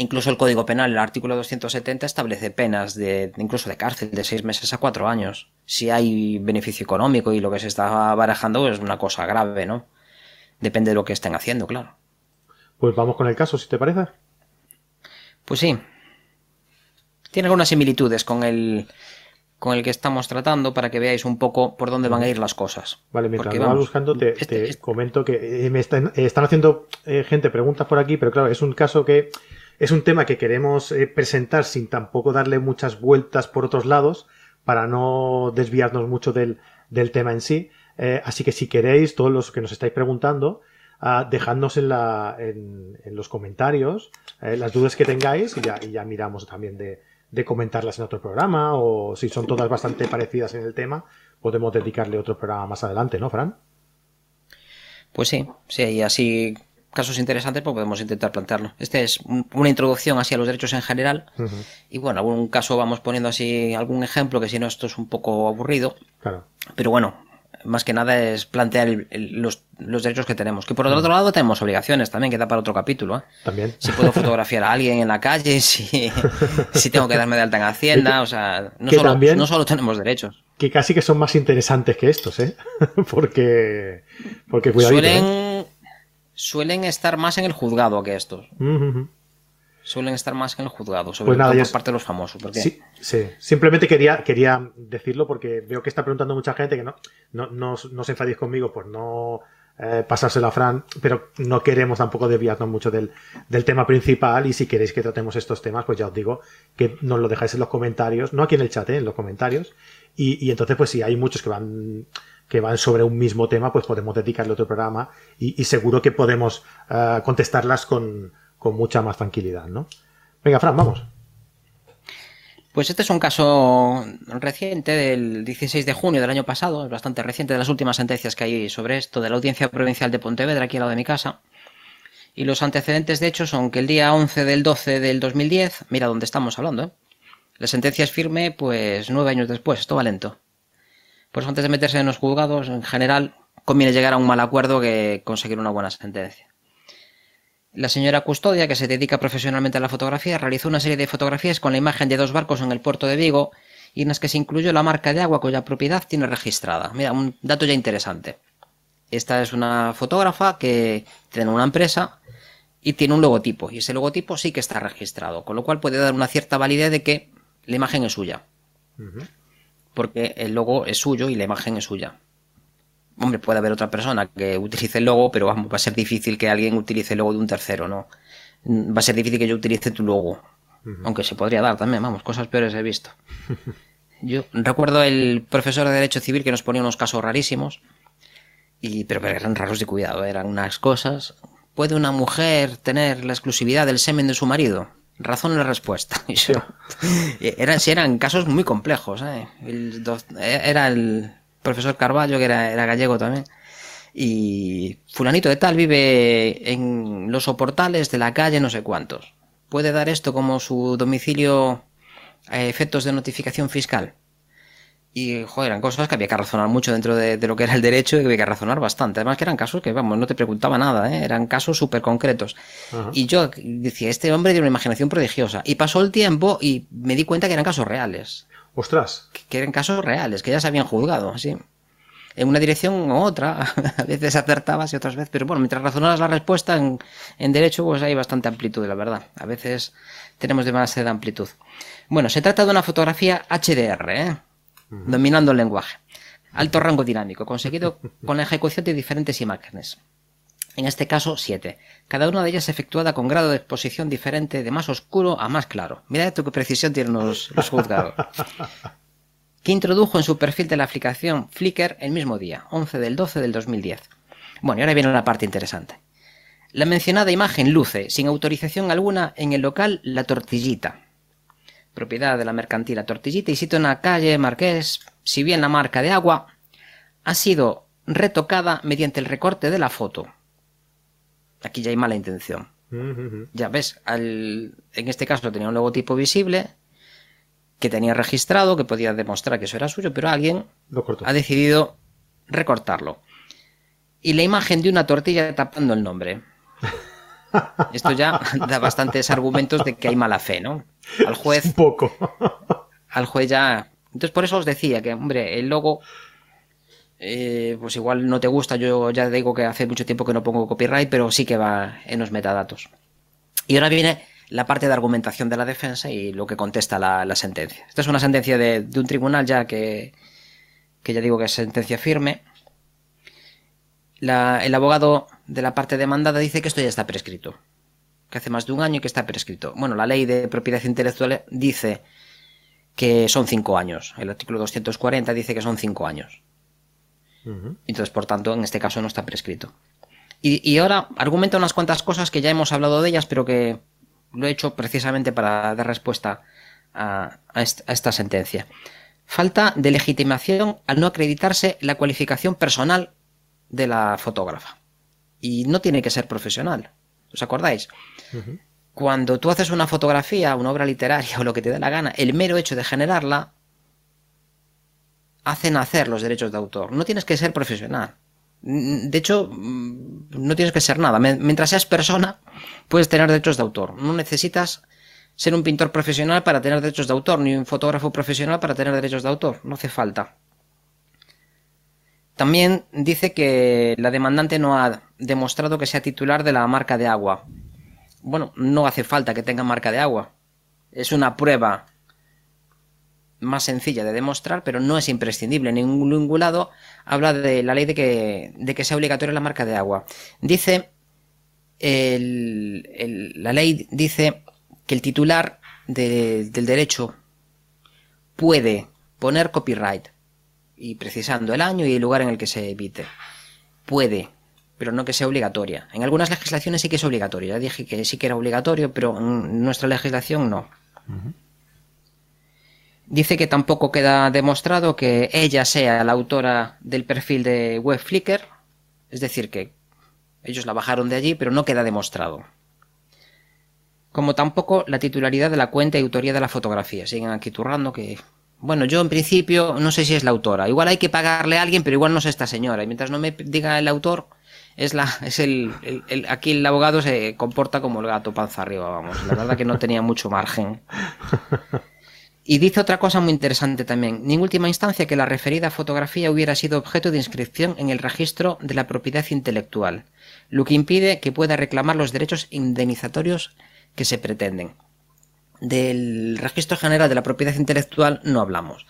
incluso el Código Penal, el artículo 270, establece penas de incluso de cárcel de seis meses a cuatro años. Si hay beneficio económico y lo que se está barajando es una cosa grave, ¿no? Depende de lo que estén haciendo, claro. Pues vamos con el caso, si te parece. Pues sí. Tiene algunas similitudes con el, con el que estamos tratando para que veáis un poco por dónde van a ir las cosas. Vale, mientras lo vas vamos, buscando, te, este- te este- comento que eh, me están, eh, están haciendo eh, gente preguntas por aquí, pero claro, es un caso que es un tema que queremos eh, presentar sin tampoco darle muchas vueltas por otros lados para no desviarnos mucho del, del tema en sí. Eh, así que si queréis, todos los que nos estáis preguntando, ah, dejadnos en, la, en, los comentarios eh, las dudas que tengáis y ya, ya miramos también de, de comentarlas en otro programa o si son todas bastante parecidas en el tema, podemos dedicarle otro programa más adelante, ¿no, Fran? Pues sí, sí, y así casos interesantes pues podemos intentar plantearlo. Este es un- una introducción así a los derechos en general. Y bueno, algún caso vamos poniendo así algún ejemplo que si no esto es un poco aburrido. Claro. Pero bueno, más que nada es plantear el- el- los, los derechos que tenemos. Que por el otro lado tenemos obligaciones también, que da para otro capítulo. ¿eh? También. Si puedo fotografiar a alguien en la calle, si, si tengo que darme de alta en Hacienda, o sea, no solo, también- no solo tenemos derechos. Que casi que son más interesantes que estos, ¿eh? porque. Porque cuidadito. ¿eh? Suelen, estar más en el juzgado que estos. Suelen estar más en el juzgado, sobre Pues nada, todo por es- parte de los famosos. Porque Sí, sí. Simplemente quería, quería decirlo porque veo que está preguntando mucha gente que no, no, no, no os enfadéis conmigo por no eh, pasárselo a Fran, pero no queremos tampoco desviarnos mucho del, del tema principal y si queréis que tratemos estos temas, pues ya os digo que nos lo dejáis en los comentarios, no aquí en el chat, eh, en los comentarios. Y, y entonces, pues si hay muchos que van que van sobre un mismo tema, pues podemos dedicarle otro programa y, seguro que podemos eh, contestarlas con, con mucha más tranquilidad, ¿no? Venga, Fran, vamos. Pues este es un caso reciente del 16 de junio del año pasado, es bastante reciente de las últimas sentencias que hay sobre esto, de la Audiencia Provincial de Pontevedra, aquí al lado de mi casa. Y los antecedentes, de hecho, son que el día 11 del 12 del 2010, mira dónde estamos hablando, ¿eh? la sentencia es firme, pues nueve años después, esto va lento. Pues antes de meterse en los juzgados, en general, conviene llegar a un mal acuerdo que conseguir una buena sentencia. La señora Custodia, que se dedica profesionalmente a la fotografía, realizó una serie de fotografías con la imagen de dos barcos en el puerto de Vigo y en las que se incluyó la marca de agua cuya propiedad tiene registrada. Mira, un dato ya interesante. Esta es una fotógrafa que tiene una empresa y tiene un logotipo, y ese logotipo sí que está registrado, con lo cual puede dar una cierta validez de que la imagen es suya. Porque el logo es suyo y la imagen es suya. Hombre, puede haber otra persona que utilice el logo, pero vamos, va a ser difícil que alguien utilice el logo de un tercero, ¿no? Va a ser difícil que yo utilice tu logo. Aunque se podría dar también, vamos, cosas peores he visto. Yo recuerdo el profesor de Derecho Civil que nos ponía unos casos rarísimos, y, pero eran raros de cuidado, eran unas cosas. ¿Puede una mujer tener la exclusividad del semen de su marido? Razón en la respuesta. sí, eran casos muy complejos. ¿eh? era el, profesor Carballo, que era, era gallego también. Y fulanito de tal vive en los soportales de la calle no sé cuántos. ¿Puede dar esto como su domicilio a efectos de notificación fiscal? Y, joder, eran cosas que había que razonar mucho dentro de, lo que era el derecho y que había que razonar bastante. Además que eran casos que, vamos, no te preguntaba nada, ¿eh? eran casos súper concretos. Y yo decía, este hombre tiene una imaginación prodigiosa. Y pasó el tiempo y me di cuenta que eran casos reales. Ostras. Que, eran casos reales, que ya se habían juzgado, así. En una dirección u otra, a veces acertabas y otras veces, pero bueno, mientras razonabas la respuesta en, en derecho, pues hay bastante amplitud, la verdad. A veces tenemos demasiada amplitud. Bueno, se trata de una fotografía HDR, ¿eh? Dominando el lenguaje. Alto rango dinámico, conseguido con la ejecución de diferentes imágenes en este caso siete, cada una de ellas efectuada con grado de exposición diferente de más oscuro a más claro. Mira qué precisión tienen los, los juzgados. que introdujo en su perfil de la aplicación Flickr el mismo día, 11 del 12 del 2010. Bueno, y ahora viene una parte interesante. La mencionada imagen luce, sin autorización alguna, en el local La Tortillita, propiedad de la mercantil La Tortillita y sitio en la calle Marqués, si bien la marca de agua ha sido retocada mediante el recorte de la foto, Aquí ya hay mala intención. Ya ves, en este caso tenía un logotipo visible que tenía registrado, que podía demostrar que eso era suyo, pero alguien ha decidido recortarlo. Y la imagen de una tortilla tapando el nombre. Esto ya da bastantes argumentos de que hay mala fe, ¿no? Al juez. Un poco. Al juez ya. Entonces, por eso os decía que, hombre, el logo eh, pues igual no te gusta, yo ya digo que hace mucho tiempo que no pongo copyright, pero sí que va en los metadatos. Y ahora viene la parte de argumentación de la defensa y lo que contesta la, sentencia. Esta es una sentencia de, un tribunal ya que, que, ya digo que es sentencia firme. el abogado de la parte demandada dice que esto ya está prescrito, que hace más de un año que está prescrito. Bueno, la ley de propiedad intelectual dice que son cinco años. El artículo 240 dice que son cinco años. Entonces, por tanto, en este caso no está prescrito. Y, ahora argumenta unas cuantas cosas que ya hemos hablado de ellas, pero que lo he hecho precisamente para dar respuesta a, esta, sentencia. Falta de legitimación al no acreditarse la cualificación personal de la fotógrafa. Y no tiene que ser profesional. ¿Os acordáis? Cuando tú haces una fotografía, una obra literaria o lo que te dé la gana, el mero hecho de generarla hacen hacer los derechos de autor. No tienes que ser profesional. De hecho, mm, no tienes que ser nada. Mientras seas persona, puedes tener derechos de autor. No necesitas ser un pintor profesional para tener derechos de autor, ni un fotógrafo profesional para tener derechos de autor. No hace falta. También dice que la demandante no ha demostrado que sea titular de la marca de agua. Bueno, no hace falta que tenga marca de agua. Es una prueba más sencilla de demostrar, pero no es imprescindible. Ningún, lado habla de la ley de que, de que sea obligatoria la marca de agua. Dice, la ley dice que el titular del derecho puede poner copyright y precisando el año y el lugar en el que se evite. Puede, pero no que sea obligatoria. En algunas legislaciones sí que es obligatorio. Ya dije que sí que era obligatorio, pero en nuestra legislación no. Dice que tampoco queda demostrado que ella sea la autora del perfil de web Flickr, es decir, que ellos la bajaron de allí, pero no queda demostrado. Como tampoco la titularidad de la cuenta y autoría de la fotografía. Siguen aquí turrando que bueno, yo en principio no sé si es la autora. Igual hay que pagarle a alguien, pero igual no es esta señora. Y mientras no me diga el autor, es la, es el, aquí el abogado se comporta como el gato panza arriba, vamos. La verdad que no tenía mucho margen. Y dice otra cosa muy interesante también. En última instancia que la referida fotografía hubiera sido objeto de inscripción en el registro de la propiedad intelectual, lo que impide que pueda reclamar los derechos indemnizatorios que se pretenden del registro general de la propiedad intelectual no hablamos.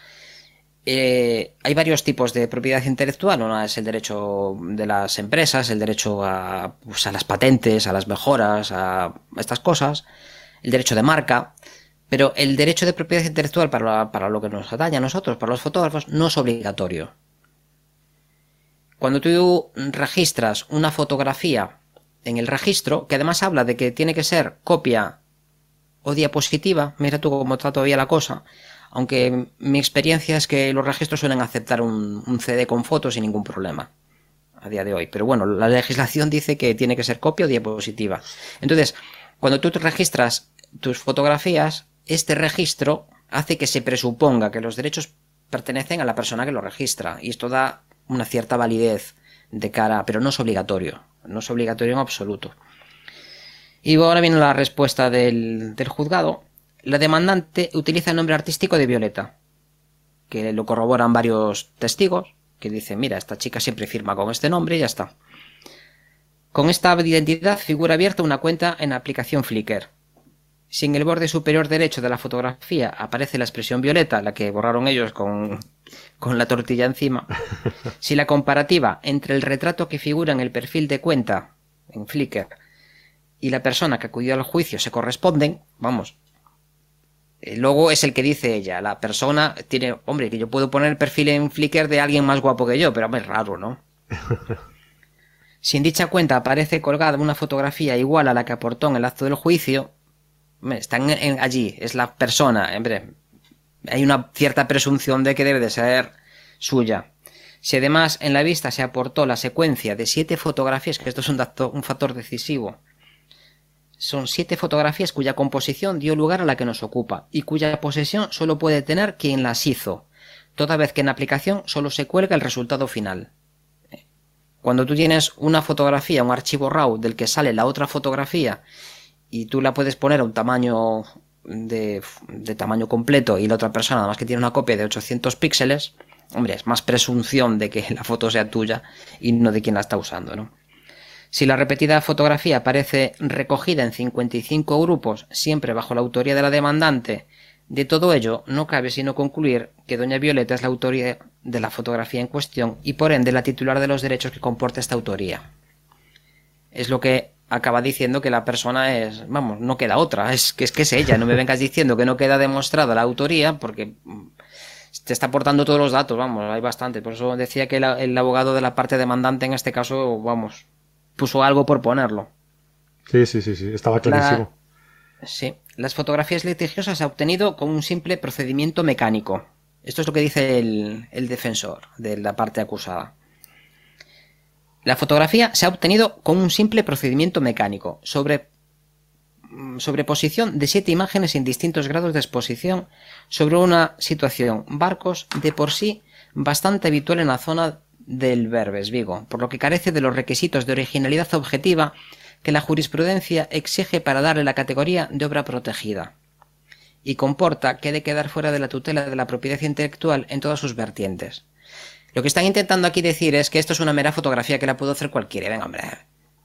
Eh, hay varios tipos de propiedad intelectual. Una es el derecho de las empresas, el derecho a, pues, a las patentes, a las mejoras, a estas cosas, el derecho de marca. Pero el derecho de propiedad intelectual para, para lo que nos atañe a nosotros, para los fotógrafos, no es obligatorio. Cuando tú registras una fotografía en el registro, que además habla de que tiene que ser copia o diapositiva, mira tú cómo está todavía la cosa, aunque mi experiencia es que los registros suelen aceptar un, CD con fotos sin ningún problema a día de hoy. Pero bueno, la legislación dice que tiene que ser copia o diapositiva. Entonces, cuando tú te registras tus fotografías, este registro hace que se presuponga que los derechos pertenecen a la persona que lo registra. Y esto da una cierta validez de cara, pero no es obligatorio. No es obligatorio en absoluto. Y ahora viene la respuesta del, juzgado. La demandante utiliza el nombre artístico de Violeta, que lo corroboran varios testigos, que dicen, mira, esta chica siempre firma con este nombre y ya está. Con esta identidad figura abierta una cuenta en aplicación Flickr. Si en el borde superior derecho de la fotografía aparece la expresión violeta, la que borraron ellos con, con la tortilla encima, si la comparativa entre el retrato que figura en el perfil de cuenta en Flickr y la persona que acudió al juicio se corresponden, vamos. Eh, luego es el que dice ella, la persona tiene, hombre, que yo puedo poner el perfil en Flickr de alguien más guapo que yo, pero es raro, ¿no? si en dicha cuenta aparece colgada una fotografía igual a la que aportó en el acto del juicio, están allí, es la persona, hombre, hay una cierta presunción de que debe de ser suya. Si además en la vista se aportó la secuencia de siete fotografías, que esto es un, dato, un factor decisivo, son siete fotografías cuya composición dio lugar a la que nos ocupa y cuya posesión solo puede tener quien las hizo, toda vez que en aplicación solo se cuelga el resultado final. Cuando tú tienes una fotografía, un archivo RAW del que sale la otra fotografía y tú la puedes poner a un tamaño de, tamaño completo y la otra persona nada más que tiene una copia de 800 píxeles, hombre, es más presunción de que la foto sea tuya y no de quien la está usando, ¿no? Si la repetida fotografía aparece recogida en 55 grupos, siempre bajo la autoría de la demandante, de todo ello no cabe sino concluir que doña Violeta es la autoría de la fotografía en cuestión y por ende la titular de los derechos que comporta esta autoría. Es lo que acaba diciendo que la persona es, vamos, no queda otra, es que es que es ella, no me vengas diciendo que no queda demostrada la autoría porque mm, te está aportando todos los datos, vamos, hay bastante, por eso decía que el abogado de la parte demandante en este caso, vamos, puso algo por ponerlo. Sí, sí, sí, sí, estaba clarísimo. Sí, las fotografías litigiosas se ha obtenido con un simple procedimiento mecánico. Esto es lo que dice el, el defensor de la parte acusada. La fotografía se ha obtenido con un simple procedimiento mecánico, sobre sobreposición de siete imágenes en distintos grados de exposición sobre una situación barcos de por sí bastante habitual en la zona del Verbes Vigo, por lo que carece de los requisitos de originalidad objetiva que la jurisprudencia exige para darle la categoría de obra protegida, y comporta que de quedar fuera de la tutela de la propiedad intelectual en todas sus vertientes. Lo que están intentando aquí decir es que esto es una mera fotografía que la puedo hacer cualquiera. Venga, hombre,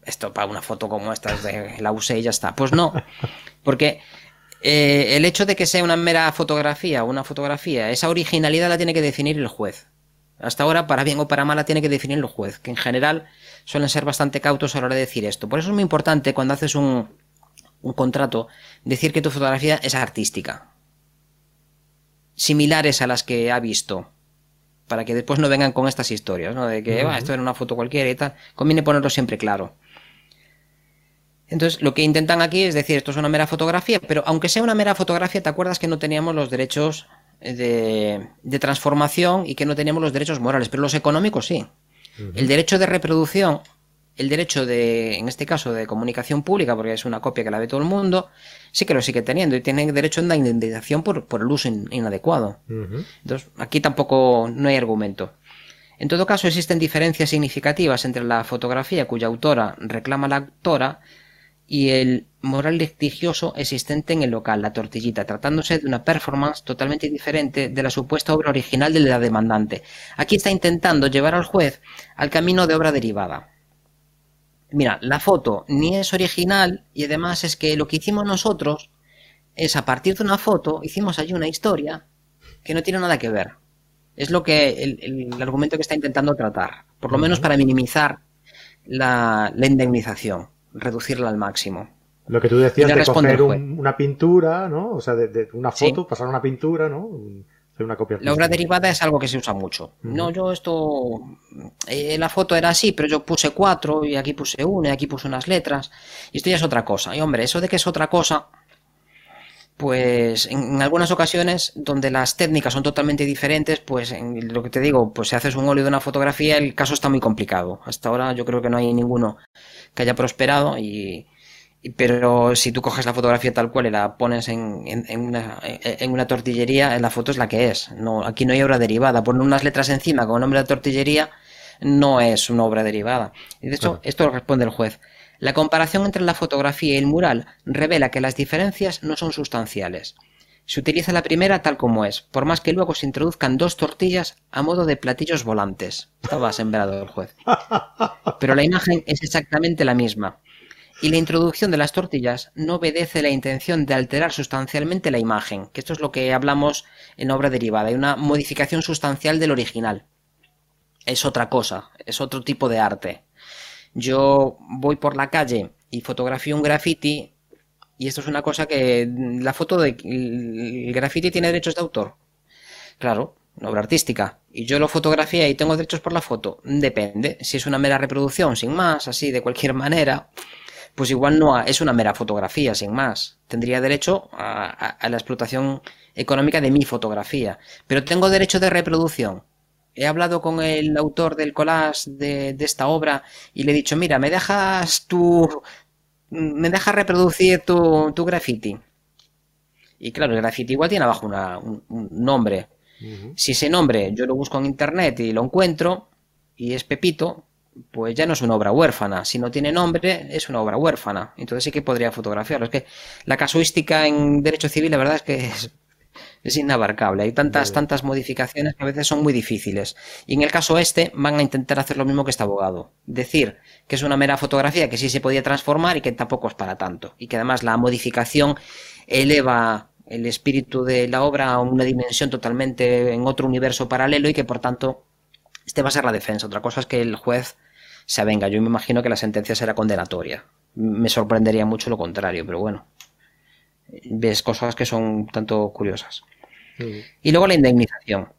esto para una foto como esta es de la usé y ya está. Pues no, porque eh, el hecho de que sea una mera fotografía una fotografía, esa originalidad la tiene que definir el juez. Hasta ahora, para bien o para mala, tiene que definir el juez, que en general suelen ser bastante cautos a la hora de decir esto. Por eso es muy importante cuando haces un, un contrato decir que tu fotografía es artística. Similares a las que ha visto. Para que después no vengan con estas historias, ¿no? De que esto era una foto cualquiera y tal. Conviene ponerlo siempre claro. Entonces, lo que intentan aquí es decir, esto es una mera fotografía, pero aunque sea una mera fotografía, ¿te acuerdas que no teníamos los derechos de, de transformación y que no teníamos los derechos morales, pero los económicos sí. El derecho de reproducción, el derecho de, en este caso, de comunicación pública, porque es una copia que la ve todo el mundo, sí que lo sigue teniendo y tiene derecho a una indemnización por, por el uso inadecuado. Entonces, aquí tampoco no hay argumento. En todo caso, existen diferencias significativas entre la fotografía cuya autora reclama la autora y el moral litigioso existente en el local, la tortillita, tratándose de una performance totalmente diferente de la supuesta obra original de la demandante. Aquí está intentando llevar al juez al camino de obra derivada. Mira, la foto ni es original y además es que lo que hicimos nosotros es a partir de una foto, hicimos allí una historia que no tiene nada que ver. Es lo que el, argumento que está intentando tratar, por lo menos para minimizar la indemnización reducirla al máximo. Lo que tú decías de coger una pintura, ¿no? O sea, de, una foto, pasar una pintura, ¿no? Una copia la obra derivada es algo que se usa mucho. No, yo esto. Eh, la foto era así, pero yo puse cuatro y aquí puse una y aquí puse unas letras. Y esto ya es otra cosa. Y hombre, eso de que es otra cosa, pues en, algunas ocasiones donde las técnicas son totalmente diferentes, pues en lo que te digo, pues si haces un óleo de una fotografía, el caso está muy complicado. Hasta ahora yo creo que no hay ninguno que haya prosperado y, pero si tú coges la fotografía tal cual y la pones en, en, una, en, una, tortillería, la foto es la que es. No, aquí no hay obra derivada. Poner unas letras encima con nombre de tortillería no es una obra derivada. Y de hecho, esto lo responde el juez. La comparación entre la fotografía y el mural revela que las diferencias no son sustanciales. Se utiliza la primera tal como es, por más que luego se introduzcan dos tortillas a modo de platillos volantes. Estaba sembrado el juez. Pero la imagen es exactamente la misma. Y la introducción de las tortillas no obedece la intención de alterar sustancialmente la imagen, que esto es lo que hablamos en obra derivada. Hay una modificación sustancial del original. Es otra cosa, es otro tipo de arte. Yo voy por la calle y fotografío un graffiti y esto es una cosa que la foto de el graffiti tiene derechos de autor. Claro, una obra artística. Y yo lo fotografía y tengo derechos por la foto. Depende. Si es una mera reproducción, sin más, así, de cualquier manera, pues igual no es una mera fotografía, sin más. Tendría derecho a, la explotación económica de mi fotografía. Pero tengo derecho de reproducción. He hablado con el autor del collage de, de esta obra y le he dicho, mira, ¿me dejas tu, me deja reproducir tu, tu graffiti. Y claro, el graffiti igual tiene abajo un, nombre. Si ese nombre yo lo busco en internet y lo encuentro y es Pepito, pues ya no es una obra huérfana. Si no tiene nombre, es una obra huérfana. Entonces sí que podría fotografiarlo. Es que la casuística en derecho civil, la verdad es que es, es inabarcable. Hay tantas, tantas modificaciones que a veces son muy difíciles. Y en el caso este van a intentar hacer lo mismo que este abogado. Decir que es una mera fotografía que sí se podía transformar y que tampoco es para tanto. Y que además la modificación eleva el espíritu de la obra a una dimensión totalmente en otro universo paralelo y que por tanto este va a ser la defensa. Otra cosa es que el juez se avenga. Yo me imagino que la sentencia será condenatoria. Me sorprendería mucho lo contrario, pero bueno ves cosas que son tanto curiosas. Y luego la indemnización.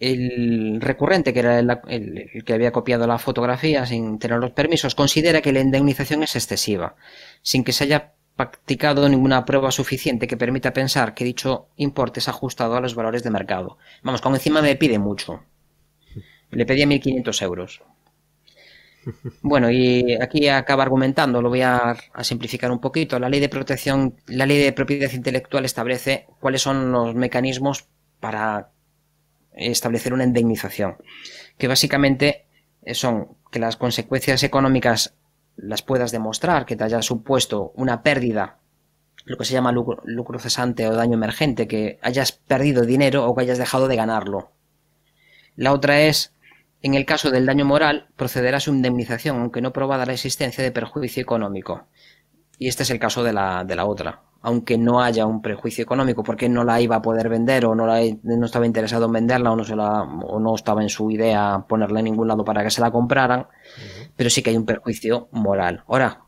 El recurrente, que era el, que había copiado la fotografía sin tener los permisos, considera que la indemnización es excesiva, sin que se haya practicado ninguna prueba suficiente que permita pensar que dicho importe es ajustado a los valores de mercado. Vamos, con encima me pide mucho. Le pedía 1.500 euros. Bueno, y aquí acaba argumentando, lo voy a, simplificar un poquito. La ley de protección, la ley de propiedad intelectual establece cuáles son los mecanismos para establecer una indemnización, que básicamente son que las consecuencias económicas las puedas demostrar, que te haya supuesto una pérdida, lo que se llama lucro, lucro cesante o daño emergente, que hayas perdido dinero o que hayas dejado de ganarlo. La otra es en el caso del daño moral, procederá a su indemnización, aunque no probada la existencia de perjuicio económico. Y este es el caso de la, de la otra. Aunque no haya un prejuicio económico, porque no la iba a poder vender o no, la, no estaba interesado en venderla o no, se la, o no estaba en su idea ponerla en ningún lado para que se la compraran, pero sí que hay un perjuicio moral. Ahora,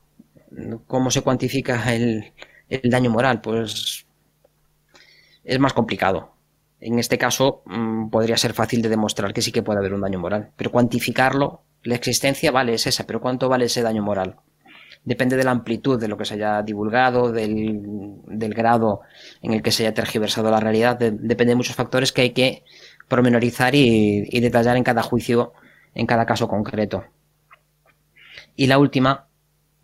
¿cómo se cuantifica el, el daño moral? Pues es más complicado en este caso mm, podría ser fácil de demostrar que sí que puede haber un daño moral, pero cuantificarlo, la existencia vale es esa, pero ¿cuánto vale ese daño moral? depende de la amplitud de lo que se haya divulgado, del, grado en el que se haya tergiversado la realidad, depende de muchos factores que hay que pormenorizar y, y detallar en cada juicio, en cada caso concreto. Y la última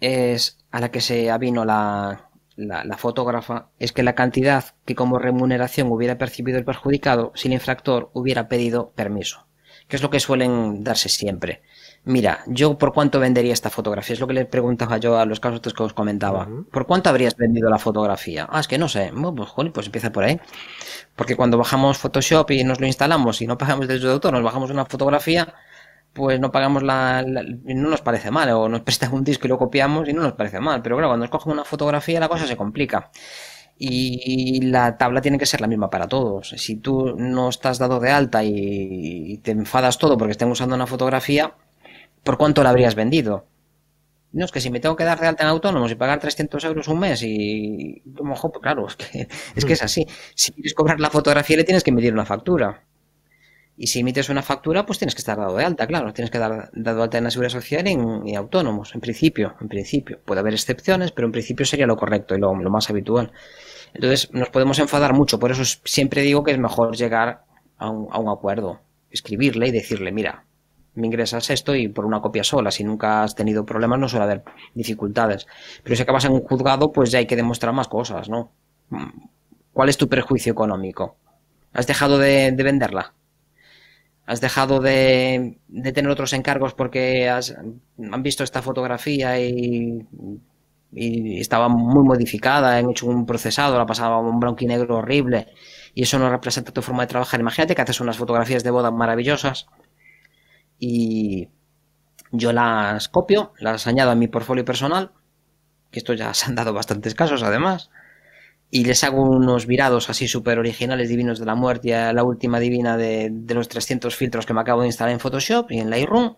es a la que se avino la, la, fotógrafa es que la cantidad que como remuneración hubiera percibido el perjudicado si el infractor hubiera pedido permiso, que es lo que suelen darse siempre. Mira, yo por cuánto vendería esta fotografía, es lo que le preguntaba yo a los casos que os comentaba. ¿Por cuánto habrías vendido la fotografía? Ah, es que no sé. Pues, pues empieza por ahí. Porque cuando bajamos Photoshop y nos lo instalamos y no pagamos derecho de autor, nos bajamos una fotografía, pues no pagamos la, no nos parece mal, o nos prestan un disco y lo copiamos y no nos parece mal, pero claro, cuando escogen una fotografía la cosa se complica. Y la tabla tiene que ser la misma para todos. Si tú no estás dado de alta y te enfadas todo porque estén usando una fotografía, ¿por cuánto la habrías vendido? No, es que si me tengo que dar de alta en autónomos y pagar 300 euros un mes y... Ojo, pues claro, es que, es que es así. Si quieres cobrar la fotografía le tienes que medir una factura. Y si emites una factura, pues tienes que estar dado de alta, claro. Tienes que dar dado de alta en la seguridad social y en, autónomos, en principio. En principio. Puede haber excepciones, pero en principio sería lo correcto y lo, más habitual. Entonces, nos podemos enfadar mucho. Por eso siempre digo que es mejor llegar a un, a un acuerdo. Escribirle y decirle, mira, me ingresas esto y por una copia sola. Si nunca has tenido problemas, no suele haber dificultades. Pero si acabas en un juzgado, pues ya hay que demostrar más cosas, ¿no? ¿Cuál es tu perjuicio económico? ¿Has dejado de venderla? Has dejado de, tener otros encargos porque han visto esta fotografía y, estaba muy modificada, han hecho un procesado, la pasaba un blanquinegro horrible y eso no representa tu forma de trabajar. Imagínate que haces unas fotografías de boda maravillosas y yo las copio, las añado a mi portfolio personal, que esto ya se han dado bastantes casos además, y les hago unos virados así súper originales, divinos de la muerte, a la última divina de, los 300 filtros que me acabo de instalar en Photoshop y en Lightroom.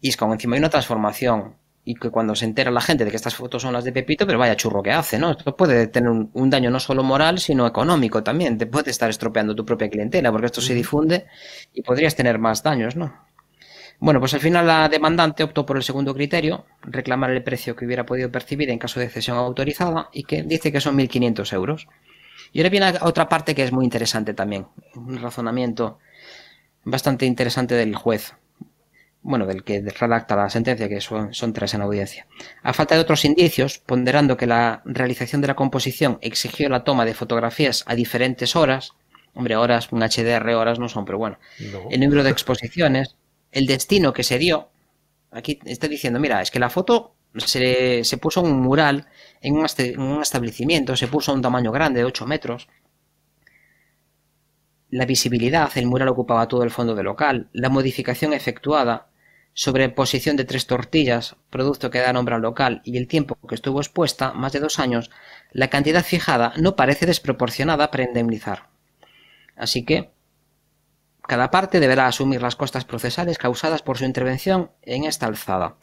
Y es como encima hay una transformación. Y que cuando se entera la gente de que estas fotos son las de Pepito, pero vaya churro que hace, ¿no? Esto puede tener un, daño no solo moral, sino económico también. Te puede estar estropeando tu propia clientela, porque esto se difunde y podrías tener más daños, ¿no? Bueno, pues al final la demandante optó por el segundo criterio, reclamar el precio que hubiera podido percibir en caso de cesión autorizada y que dice que son 1.500 euros. Y ahora viene otra parte que es muy interesante también, un razonamiento bastante interesante del juez, bueno, del que redacta la sentencia, que son, son tres en audiencia. A falta de otros indicios, ponderando que la realización de la composición exigió la toma de fotografías a diferentes horas, hombre, horas, un HDR horas no son, pero bueno, el número de exposiciones, el destino que se dio, aquí está diciendo, mira, es que la foto se, se puso un mural en un, establecimiento, se puso un tamaño grande de 8 metros. La visibilidad, el mural ocupaba todo el fondo del local. La modificación efectuada sobre posición de tres tortillas, producto que da nombre al local, y el tiempo que estuvo expuesta, más de dos años, la cantidad fijada no parece desproporcionada para indemnizar. Así que cada parte deberá asumir las costas procesales causadas por su intervención en esta alzada.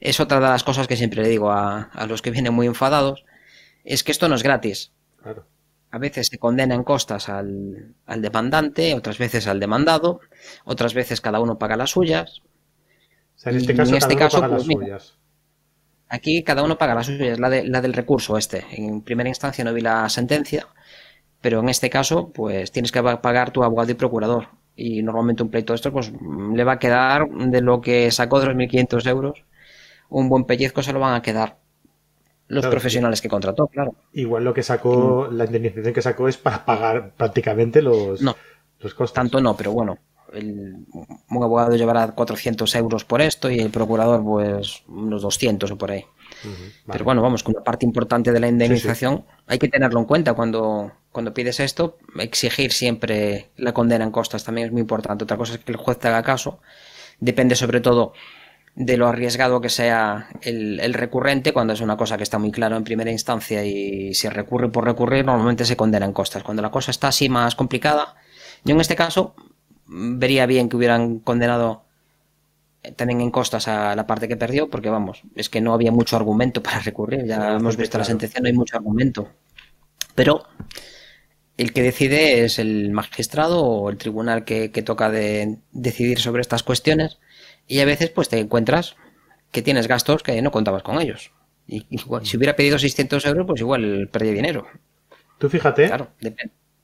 Es otra de las cosas que siempre le digo a, los que vienen muy enfadados, es que esto no es gratis. A veces se condena en costas al, demandante, otras veces al demandado, otras veces cada uno paga las suyas. en este caso, este paga las pues, suyas. Aquí cada uno paga las suyas, la, la del recurso este. En primera instancia no vi la sentencia, pero en este caso, pues tienes que pagar tu abogado y procurador y normalmente un pleito de estos pues le va a quedar de lo que sacó de los 1.500 euros un buen pellizco se lo van a quedar los profesionales que contrató, claro. Igual lo que sacó, la indemnización que sacó es para pagar prácticamente los, no, los costos. Tanto no, pero bueno, el, un abogado llevará 400 euros por esto y el procurador pues unos 200 o por ahí. Pero bueno, vamos, con una parte importante de la indemnización hay que tenerlo en cuenta cuando, cuando pides esto, exigir siempre la condena en costas también es muy importante. Otra cosa es que el juez te haga caso. Depende sobre todo de lo arriesgado que sea el, recurrente, cuando es una cosa que está muy claro en primera instancia y si recurre por recurrir, normalmente se condena en costas. Cuando la cosa está así más complicada, yo en este caso vería bien que hubieran condenado también en costas a la parte que perdió, porque vamos, es que no había mucho argumento para recurrir, ya hemos visto la sentencia, no hay mucho argumento. Pero el que decide es el magistrado o el tribunal que, toca de decidir sobre estas cuestiones y a veces pues te encuentras que tienes gastos que no contabas con ellos. Y, si hubiera pedido 600 euros, pues igual perdía dinero. Tú fíjate,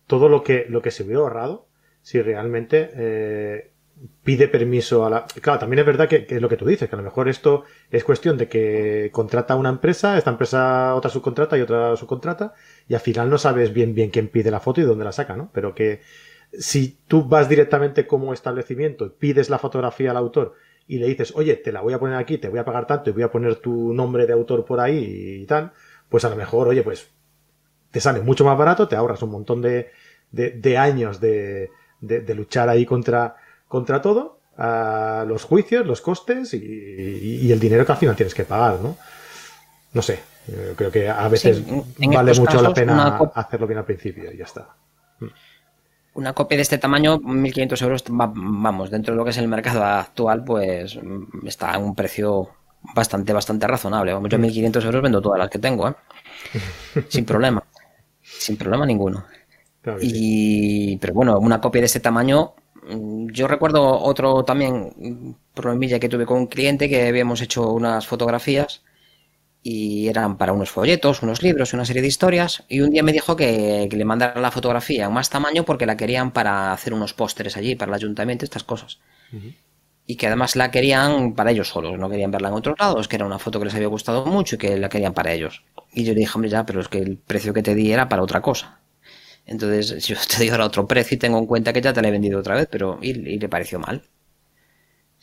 todo lo que, lo que se hubiera ahorrado si realmente eh, pide permiso a la... Claro, también es verdad que, es lo que tú dices, que a lo mejor esto es cuestión de que contrata una empresa, esta empresa otra subcontrata y otra subcontrata, y al final no sabes bien bien quién pide la foto y dónde la saca, ¿no? Pero que si tú vas directamente como establecimiento, pides la fotografía al autor y le dices, oye, te la voy a poner aquí, te voy a pagar tanto y voy a poner tu nombre de autor por ahí y tal, pues a lo mejor, oye, pues te sale mucho más barato, te ahorras un montón de, de, años de, de, luchar ahí contra, contra todo, a los juicios, los costes y, el dinero que al final tienes que pagar, ¿no? No sé, creo que a veces vale mucho la pena hacerlo bien al principio y ya está. Una copia de este tamaño, 1.500 euros, vamos, dentro de lo que es el mercado actual, pues mm, está en un precio bastante, bastante razonable. Vamos, yo 1.500 euros vendo todas las que tengo, ¿eh? Sin problema. Sin problema ninguno. y, pero bueno, una copia de este tamaño, mm, yo recuerdo otro también problemilla que tuve con un cliente que habíamos hecho unas fotografías y eran para unos folletos, unos libros, una serie de historias. Y un día me dijo que, le mandara la fotografía en más tamaño porque la querían para hacer unos pósteres allí, para el ayuntamiento, estas cosas. Y que además la querían para ellos solos, no querían verla en otros lados, que era una foto que les había gustado mucho y que la querían para ellos. Y yo le dije, hombre, ya, pero es que el precio que te di era para otra cosa. Entonces, yo te digo ahora otro precio y tengo en cuenta que ya te la he vendido otra vez, pero y le pareció mal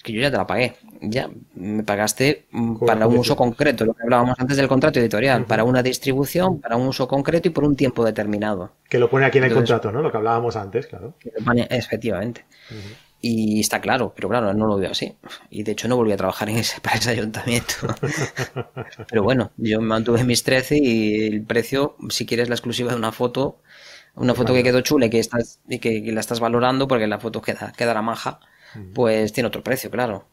que yo ya te la pagué. Ya me pagaste mm, para un uso concreto, lo que hablábamos antes del contrato editorial, para una distribución, para un uso concreto y por un tiempo determinado. Que lo pone aquí en el contrato, ¿no? Lo que hablábamos antes, claro. efectivamente. Y está claro, pero claro, no lo veo así. Y de hecho no volví a trabajar en ese, para ese ayuntamiento. pero bueno, yo me mantuve mis 13 y el precio, si quieres la exclusiva de una foto, una foto que quedó chula y que, estás, y que, la estás valorando porque la foto queda, queda la maja pues tiene otro precio, claro.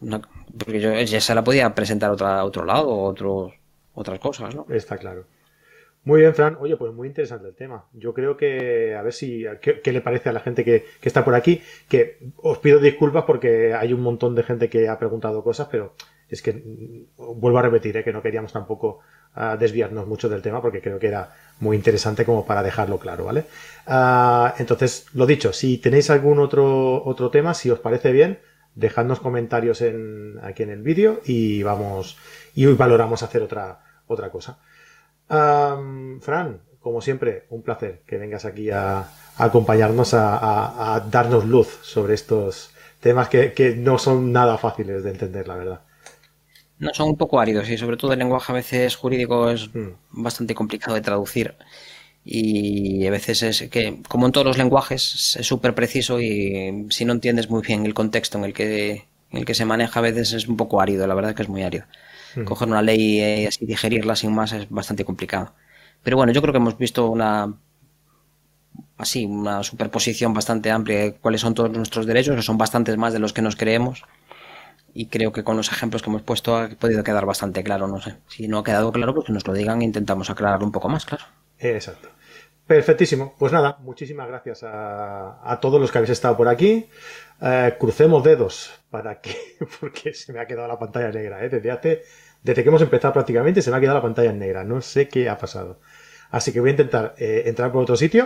porque yo ya se la podía presentar otra, a otro lado otros, otras cosas, ¿no? Está claro. Muy bien, Fran. Oye, pues muy interesante el tema. Yo creo que, a ver si, qué, le parece a la gente que, que, está por aquí. Que os pido disculpas porque hay un montón de gente que ha preguntado cosas, pero es que mm, vuelvo a repetir, ¿eh? que no queríamos tampoco ah, desviarnos mucho del tema porque creo que era muy interesante como para dejarlo claro, ¿vale? Ah, entonces, lo dicho, si tenéis algún otro, otro tema, si os parece bien, dejadnos comentarios en, aquí en el vídeo y vamos, y hoy valoramos hacer otra, otra cosa. Fran, como siempre, un placer que vengas aquí a, acompañarnos a, darnos luz sobre estos temas que, que no son nada fáciles de entender, la verdad. No, son un poco áridos y sobre todo el lenguaje a veces jurídico es hmm. bastante complicado de traducir. Y a veces es que, como en todos los lenguajes, es súper preciso y si no entiendes muy bien el contexto en el que, en el que se maneja, a veces es un poco árido, la verdad es que es muy árido. Hmm. Coger una ley y así digerirla sin más es bastante complicado. Pero bueno, yo creo que hemos visto una así, una superposición bastante amplia de cuáles son todos nuestros derechos, que son bastantes más de los que nos creemos y creo que con los ejemplos que hemos puesto ha podido quedar bastante claro, no sé. Si no ha quedado claro, pues que nos lo digan e intentamos aclararlo un poco más, claro. Exacto. Perfectísimo. Pues nada, muchísimas gracias a, todos los que habéis estado por aquí. Eh, crucemos dedos para que, porque se me ha quedado la pantalla negra, ¿eh? Desde hace, desde que hemos empezado prácticamente se me ha quedado la pantalla negra. No sé qué ha pasado. Así que voy a intentar eh, entrar por otro sitio,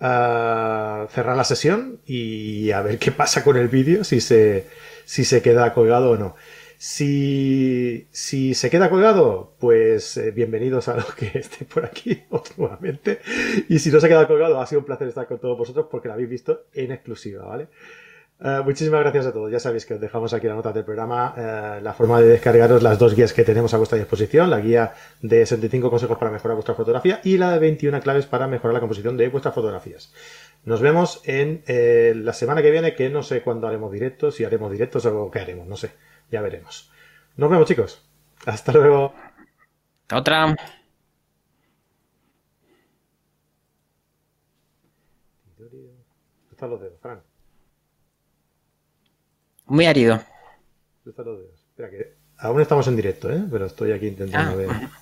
eh, cerrar la sesión y a ver qué pasa con el vídeo, si se, si se queda colgado o no. Si, si se queda colgado, pues eh, bienvenidos a los que estén por aquí nuevamente. Y si no se queda colgado, ha sido un placer estar con todos vosotros porque lo habéis visto en exclusiva, ¿vale? Eh, muchísimas gracias a todos. Ya sabéis que os dejamos aquí la nota del programa, eh, la forma de descargaros las dos guías que tenemos a vuestra disposición, la guía de 75 consejos para mejorar vuestra fotografía y la de 21 claves para mejorar la composición de vuestras fotografías. Nos vemos en eh, la semana que viene, que no sé cuándo haremos directos, si haremos directos o qué haremos, no sé. Ya veremos. Nos vemos, chicos. Hasta luego. Otra. Están los dedos, Fran. Muy árido. Están los dedos. Espera que aún estamos en directo, ¿eh? Pero estoy aquí intentando ah. ver.